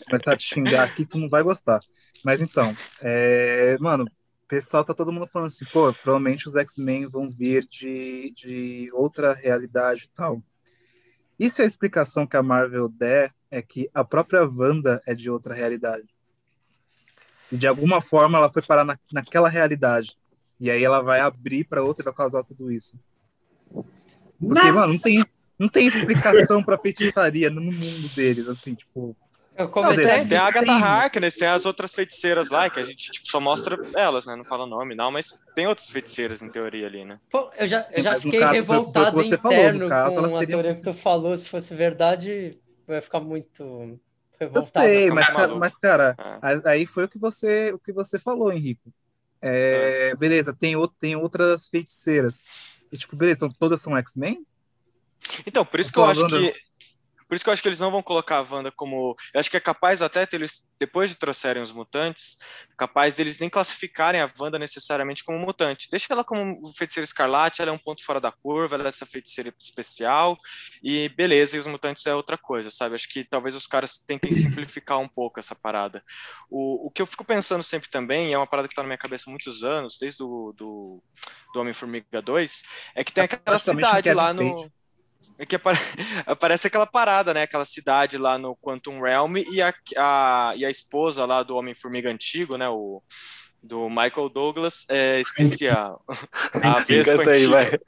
B: Começar a te xingar aqui, tu não vai gostar. Mas então, é... mano, pessoal tá todo mundo falando assim, pô, provavelmente os X-Men vão vir de, de outra realidade e tal. E se a explicação que a Marvel der é que a própria Wanda é de outra realidade? E de alguma forma ela foi parar na, naquela realidade. E aí ela vai abrir para outra e vai causar tudo isso. Porque, Nossa. mano, não tem, não tem explicação para feitiçaria no mundo deles, assim, tipo,
D: eu comecei não, tem a Agatha Harkness, tem as outras feiticeiras lá, que a gente tipo, só mostra elas, né? Não fala nome, não, mas tem outras feiticeiras em teoria ali, né?
E: Pô, eu já, eu já fiquei caso, revoltado foi, foi interno caso, com a teoria que tu falou. Se fosse verdade, vai ficar muito revoltado.
B: Eu sei, mas, cara, mas, cara, é. aí foi o que você, o que você falou, Henrique. É, é. Beleza, tem, outro, tem outras feiticeiras. E, tipo, beleza, então todas são X-Men?
D: Então, por isso que eu acho que por isso que eu acho que eles não vão colocar a Wanda como. Eu acho que é capaz até eles, depois de trouxerem os mutantes, capaz deles nem classificarem a Wanda necessariamente como mutante. Deixa ela como feiticeira escarlate, ela é um ponto fora da curva, ela é essa feiticeira especial, e beleza, e os mutantes é outra coisa, sabe? Acho que talvez os caras tentem simplificar um pouco essa parada. O, o que eu fico pensando sempre também, e é uma parada que está na minha cabeça há muitos anos, desde do, do, do Homem-Formiga 2, é que tem é aquela cidade lá no. É que aparece aquela parada, né? Aquela cidade lá no Quantum Realm e a, a, e a esposa lá do Homem-Formiga antigo, né? O, do Michael Douglas, é, esqueci a, a Vespa aí, vai.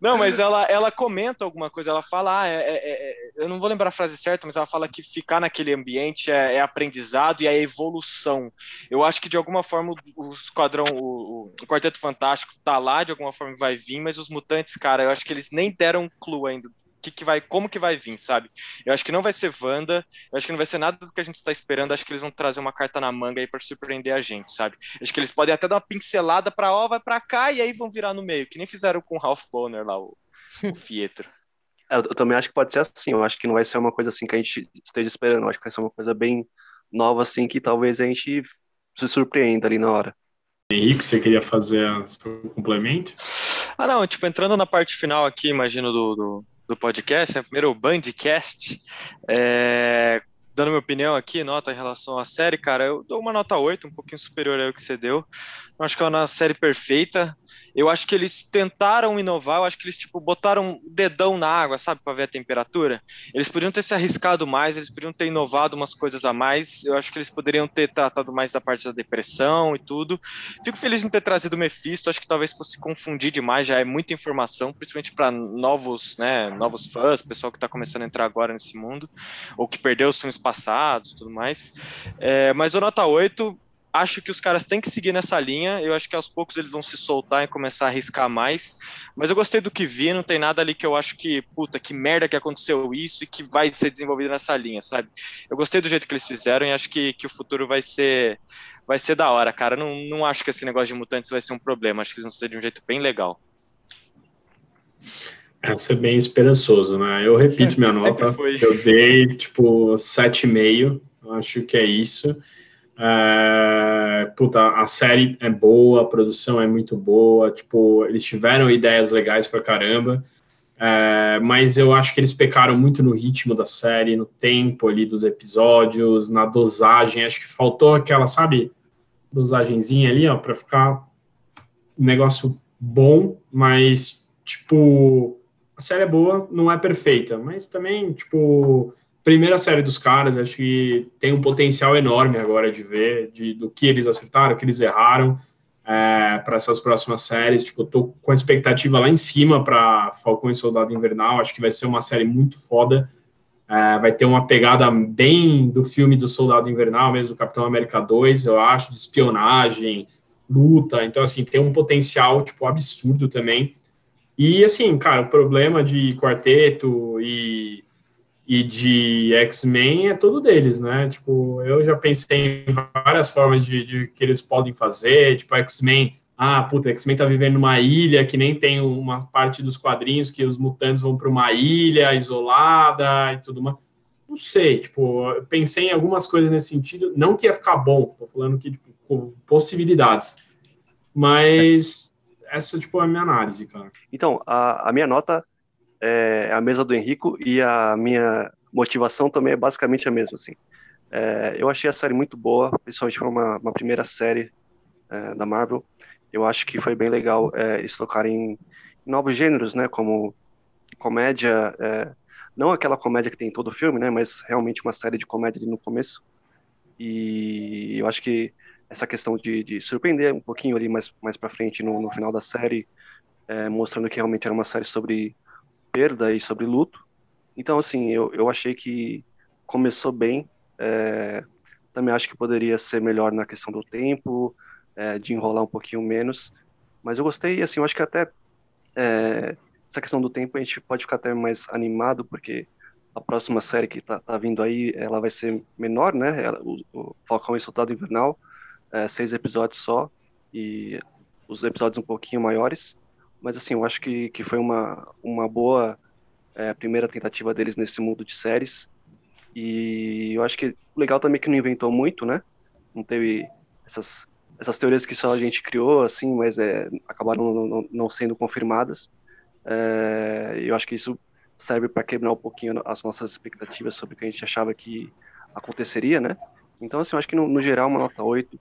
D: não, mas ela, ela comenta alguma coisa, ela fala, ah, é, é, é, eu não vou lembrar a frase certa, mas ela fala que ficar naquele ambiente é, é aprendizado e é evolução. Eu acho que de alguma forma o, o Esquadrão, o, o, Quarteto Fantástico tá lá, de alguma forma vai vir, mas os mutantes, cara, eu acho que eles nem deram um clue ainda que, que vai, como que vai vir, sabe? Eu acho que não vai ser Wanda, eu acho que não vai ser nada do que a gente está esperando, acho que eles vão trazer uma carta na manga aí para surpreender a gente, sabe? Acho que eles podem até dar uma pincelada para ó, vai para cá e aí vão virar no meio, que nem fizeram com o Ralph Bonner lá, o, o Fietro.
C: É, eu, eu também acho que pode ser assim, eu acho que não vai ser uma coisa assim que a gente esteja esperando, eu acho que vai ser uma coisa bem nova assim que talvez a gente se surpreenda ali na hora.
A: Henrique, você queria fazer o complemento?
D: Ah, não, tipo, entrando na parte final aqui, imagino, do, do, do podcast, né? primeiro o Bandcast, é, dando minha opinião aqui, nota em relação à série, cara, eu dou uma nota 8, um pouquinho superior ao que você deu. Eu acho que é uma série perfeita. Eu acho que eles tentaram inovar, eu acho que eles tipo botaram o dedão na água, sabe, para ver a temperatura. Eles podiam ter se arriscado mais, eles podiam ter inovado umas coisas a mais. Eu acho que eles poderiam ter tratado mais da parte da depressão e tudo. Fico feliz de ter trazido o Mephisto, acho que talvez fosse confundir demais, já é muita informação, principalmente para novos, né, novos fãs, pessoal que está começando a entrar agora nesse mundo, ou que perdeu os filmes passados, tudo mais. É, mas o nota 8 acho que os caras têm que seguir nessa linha. Eu acho que aos poucos eles vão se soltar e começar a arriscar mais. Mas eu gostei do que vi, não tem nada ali que eu acho que, puta, que merda que aconteceu isso e que vai ser desenvolvido nessa linha, sabe? Eu gostei do jeito que eles fizeram e acho que, que o futuro vai ser vai ser da hora, cara. Não, não acho que esse negócio de mutantes vai ser um problema. Acho que eles vão ser de um jeito bem legal.
A: Essa é bem esperançoso, né? Eu repito minha nota. Eu dei, tipo, 7,5. Acho que é isso. É, puta, a série é boa, a produção é muito boa, tipo, eles tiveram ideias legais pra caramba, é, mas eu acho que eles pecaram muito no ritmo da série, no tempo ali dos episódios, na dosagem, acho que faltou aquela, sabe, dosagenzinha ali, ó, pra ficar um negócio bom, mas, tipo, a série é boa, não é perfeita, mas também, tipo, primeira série dos caras, acho que tem um potencial enorme agora de ver de, do que eles acertaram, o que eles erraram é, para essas próximas séries. Tipo, tô com a expectativa lá em cima para Falcão e Soldado Invernal. Acho que vai ser uma série muito foda. É, vai ter uma pegada bem do filme do Soldado Invernal, mesmo Capitão América 2, eu acho, de espionagem, luta. Então, assim, tem um potencial, tipo, absurdo também. E, assim, cara, o problema de quarteto e e de X-Men é todo deles, né? Tipo, eu já pensei em várias formas de, de que eles podem fazer, tipo, X-Men, ah, puta, X-Men tá vivendo numa ilha que nem tem uma parte dos quadrinhos que os mutantes vão para uma ilha isolada e tudo mais. Não sei, tipo, pensei em algumas coisas nesse sentido, não que ia ficar bom, tô falando que, tipo, possibilidades. Mas essa, tipo, é a minha análise, cara.
C: Então, a, a minha nota é a mesa do Henrico e a minha motivação também é basicamente a mesma, assim. É, eu achei a série muito boa, principalmente para uma, uma, primeira série é, da Marvel. Eu acho que foi bem legal é, eles tocarem em novos gêneros, né, como comédia, é, não aquela comédia que tem em todo o filme, né, mas realmente uma série de comédia ali no começo. E eu acho que essa questão de, de surpreender um pouquinho ali mais, mais para frente no, no, final da série, é, mostrando que realmente era uma série sobre perda e sobre luto. Então, assim, eu, eu achei que começou bem. É, também acho que poderia ser melhor na questão do tempo, é, de enrolar um pouquinho menos. Mas eu gostei, assim, eu acho que até é, essa questão do tempo a gente pode ficar até mais animado, porque a próxima série que tá, tá vindo aí, ela vai ser menor, né? Ela, o, o Falcão e Soldado Invernal, é, seis episódios só, e os episódios um pouquinho maiores. Mas assim, eu acho que, que foi uma, uma boa é, primeira tentativa deles nesse mundo de séries. E eu acho que legal também é que não inventou muito, né? Não teve essas, essas teorias que só a gente criou, assim, mas é, acabaram não, não, sendo confirmadas. É, eu acho que isso serve para quebrar um pouquinho as nossas expectativas sobre o que a gente achava que aconteceria, né? Então, assim, eu acho que no, no geral, uma nota 8,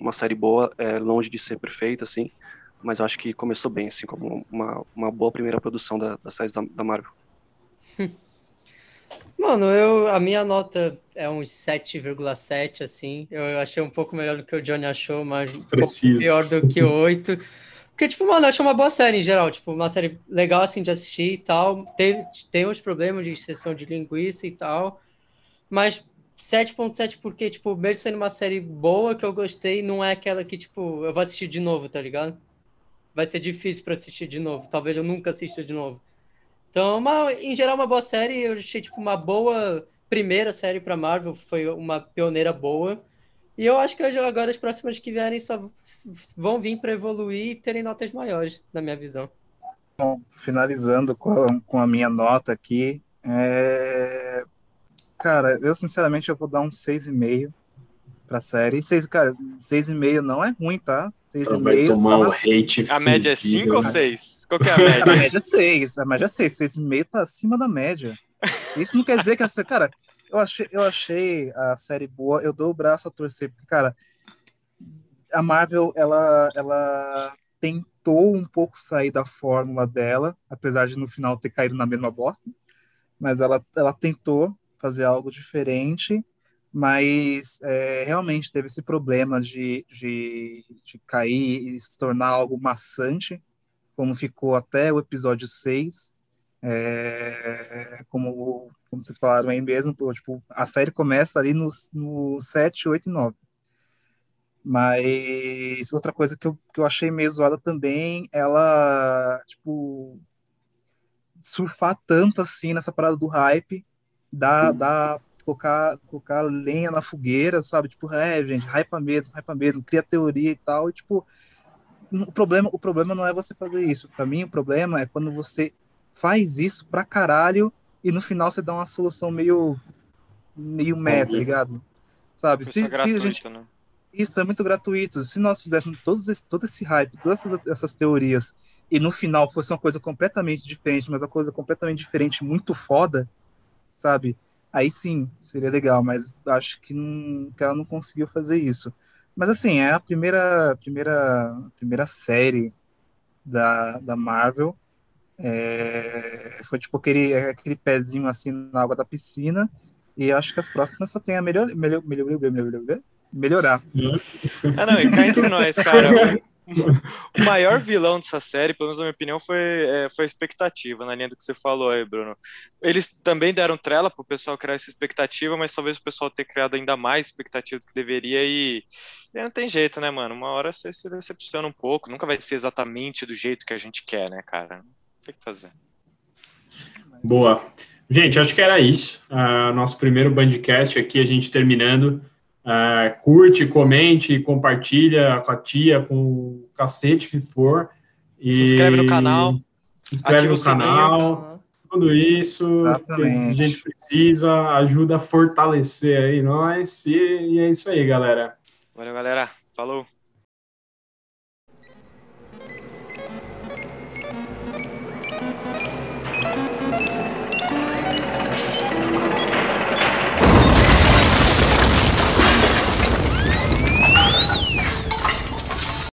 C: uma série boa, é, longe de ser perfeita, assim, mas eu acho que começou bem, assim, como uma, uma boa primeira produção da, da série da, da Marvel.
E: Mano, eu, a minha nota é uns 7,7, assim. Eu achei um pouco melhor do que o Johnny achou, mas um
A: Preciso.
E: pior do que 8. Porque, tipo, mano, eu achei uma boa série em geral. Tipo, uma série legal, assim, de assistir e tal. Tem, tem uns problemas de exceção de linguiça e tal. Mas 7.7 porque, tipo, mesmo sendo uma série boa que eu gostei, não é aquela que, tipo, eu vou assistir de novo, tá ligado? vai ser difícil para assistir de novo. Talvez eu nunca assista de novo. Então, uma, em geral, uma boa série. Eu achei tipo uma boa primeira série para Marvel. Foi uma pioneira boa. E eu acho que agora as próximas que vierem só vão vir para evoluir e terem notas maiores, na minha visão.
B: Bom, finalizando com a, minha nota aqui, é... cara, eu sinceramente eu vou dar um 6,5 pra série. Seis, cara, 6,5 não é ruim, tá?
A: 6,5. Vai tomar tá o hate.
D: A média é 5 ou 6? Qual que é a média?
B: a média é 6. A média é 6. 6,5 tá acima da média. Isso não quer dizer que essa. Cara, eu achei, eu achei a série boa. Eu dou o braço a torcer, porque, cara, a Marvel, ela, ela tentou um pouco sair da fórmula dela, apesar de no final ter caído na mesma bosta. Mas ela, ela tentou fazer algo diferente mas é, realmente teve esse problema de, de, de, cair e se tornar algo maçante, como ficou até o episódio 6. É, como, como vocês falaram aí mesmo, tipo, a série começa ali no, no 7, 8 e 9. Mas outra coisa que eu, que eu achei meio zoada também, ela, tipo, surfar tanto assim nessa parada do hype, dá, dá colocar, colocar lenha na fogueira, sabe? Tipo, é, gente, hypa mesmo, hypa mesmo, cria teoria e tal, e tipo, o problema, o problema não é você fazer isso. Para mim, o problema é quando você faz isso pra caralho e no final você dá uma solução meio meio meta, tá ligado? Sabe? Se, é gratuito, se a gente... Né? Isso é muito gratuito. Se nós fizéssemos todos esse, todo esse hype, todas essas, essas teorias e no final fosse uma coisa completamente diferente, mas uma coisa completamente diferente, muito foda, sabe? Aí sim, seria legal, mas acho que, não, que ela não conseguiu fazer isso. Mas assim, é a primeira, primeira, primeira série da, da Marvel. É, foi tipo aquele, aquele pezinho assim na água da piscina. E acho que as próximas só tem a melhor, melhor, melhor, melhor, melhorar.
D: Ah, não, e cá entre nós, cara. o maior vilão dessa série, pelo menos na minha opinião, foi, é, foi a expectativa, na linha do que você falou aí, Bruno. Eles também deram trela para o pessoal criar essa expectativa, mas talvez o pessoal tenha criado ainda mais expectativa do que deveria e, e não tem jeito, né, mano? Uma hora você se decepciona um pouco, nunca vai ser exatamente do jeito que a gente quer, né, cara? Tem que fazer.
A: Boa. Gente, acho que era isso. Uh, nosso primeiro Bandcast aqui, a gente terminando. Uh, curte, comente, compartilha com a tia, com o cacete que for.
D: E se inscreve no canal.
A: Se inscreve no canal. Tudo isso Exatamente. que a gente precisa, ajuda a fortalecer aí nós. E, e é isso aí, galera.
D: Valeu, galera. Falou.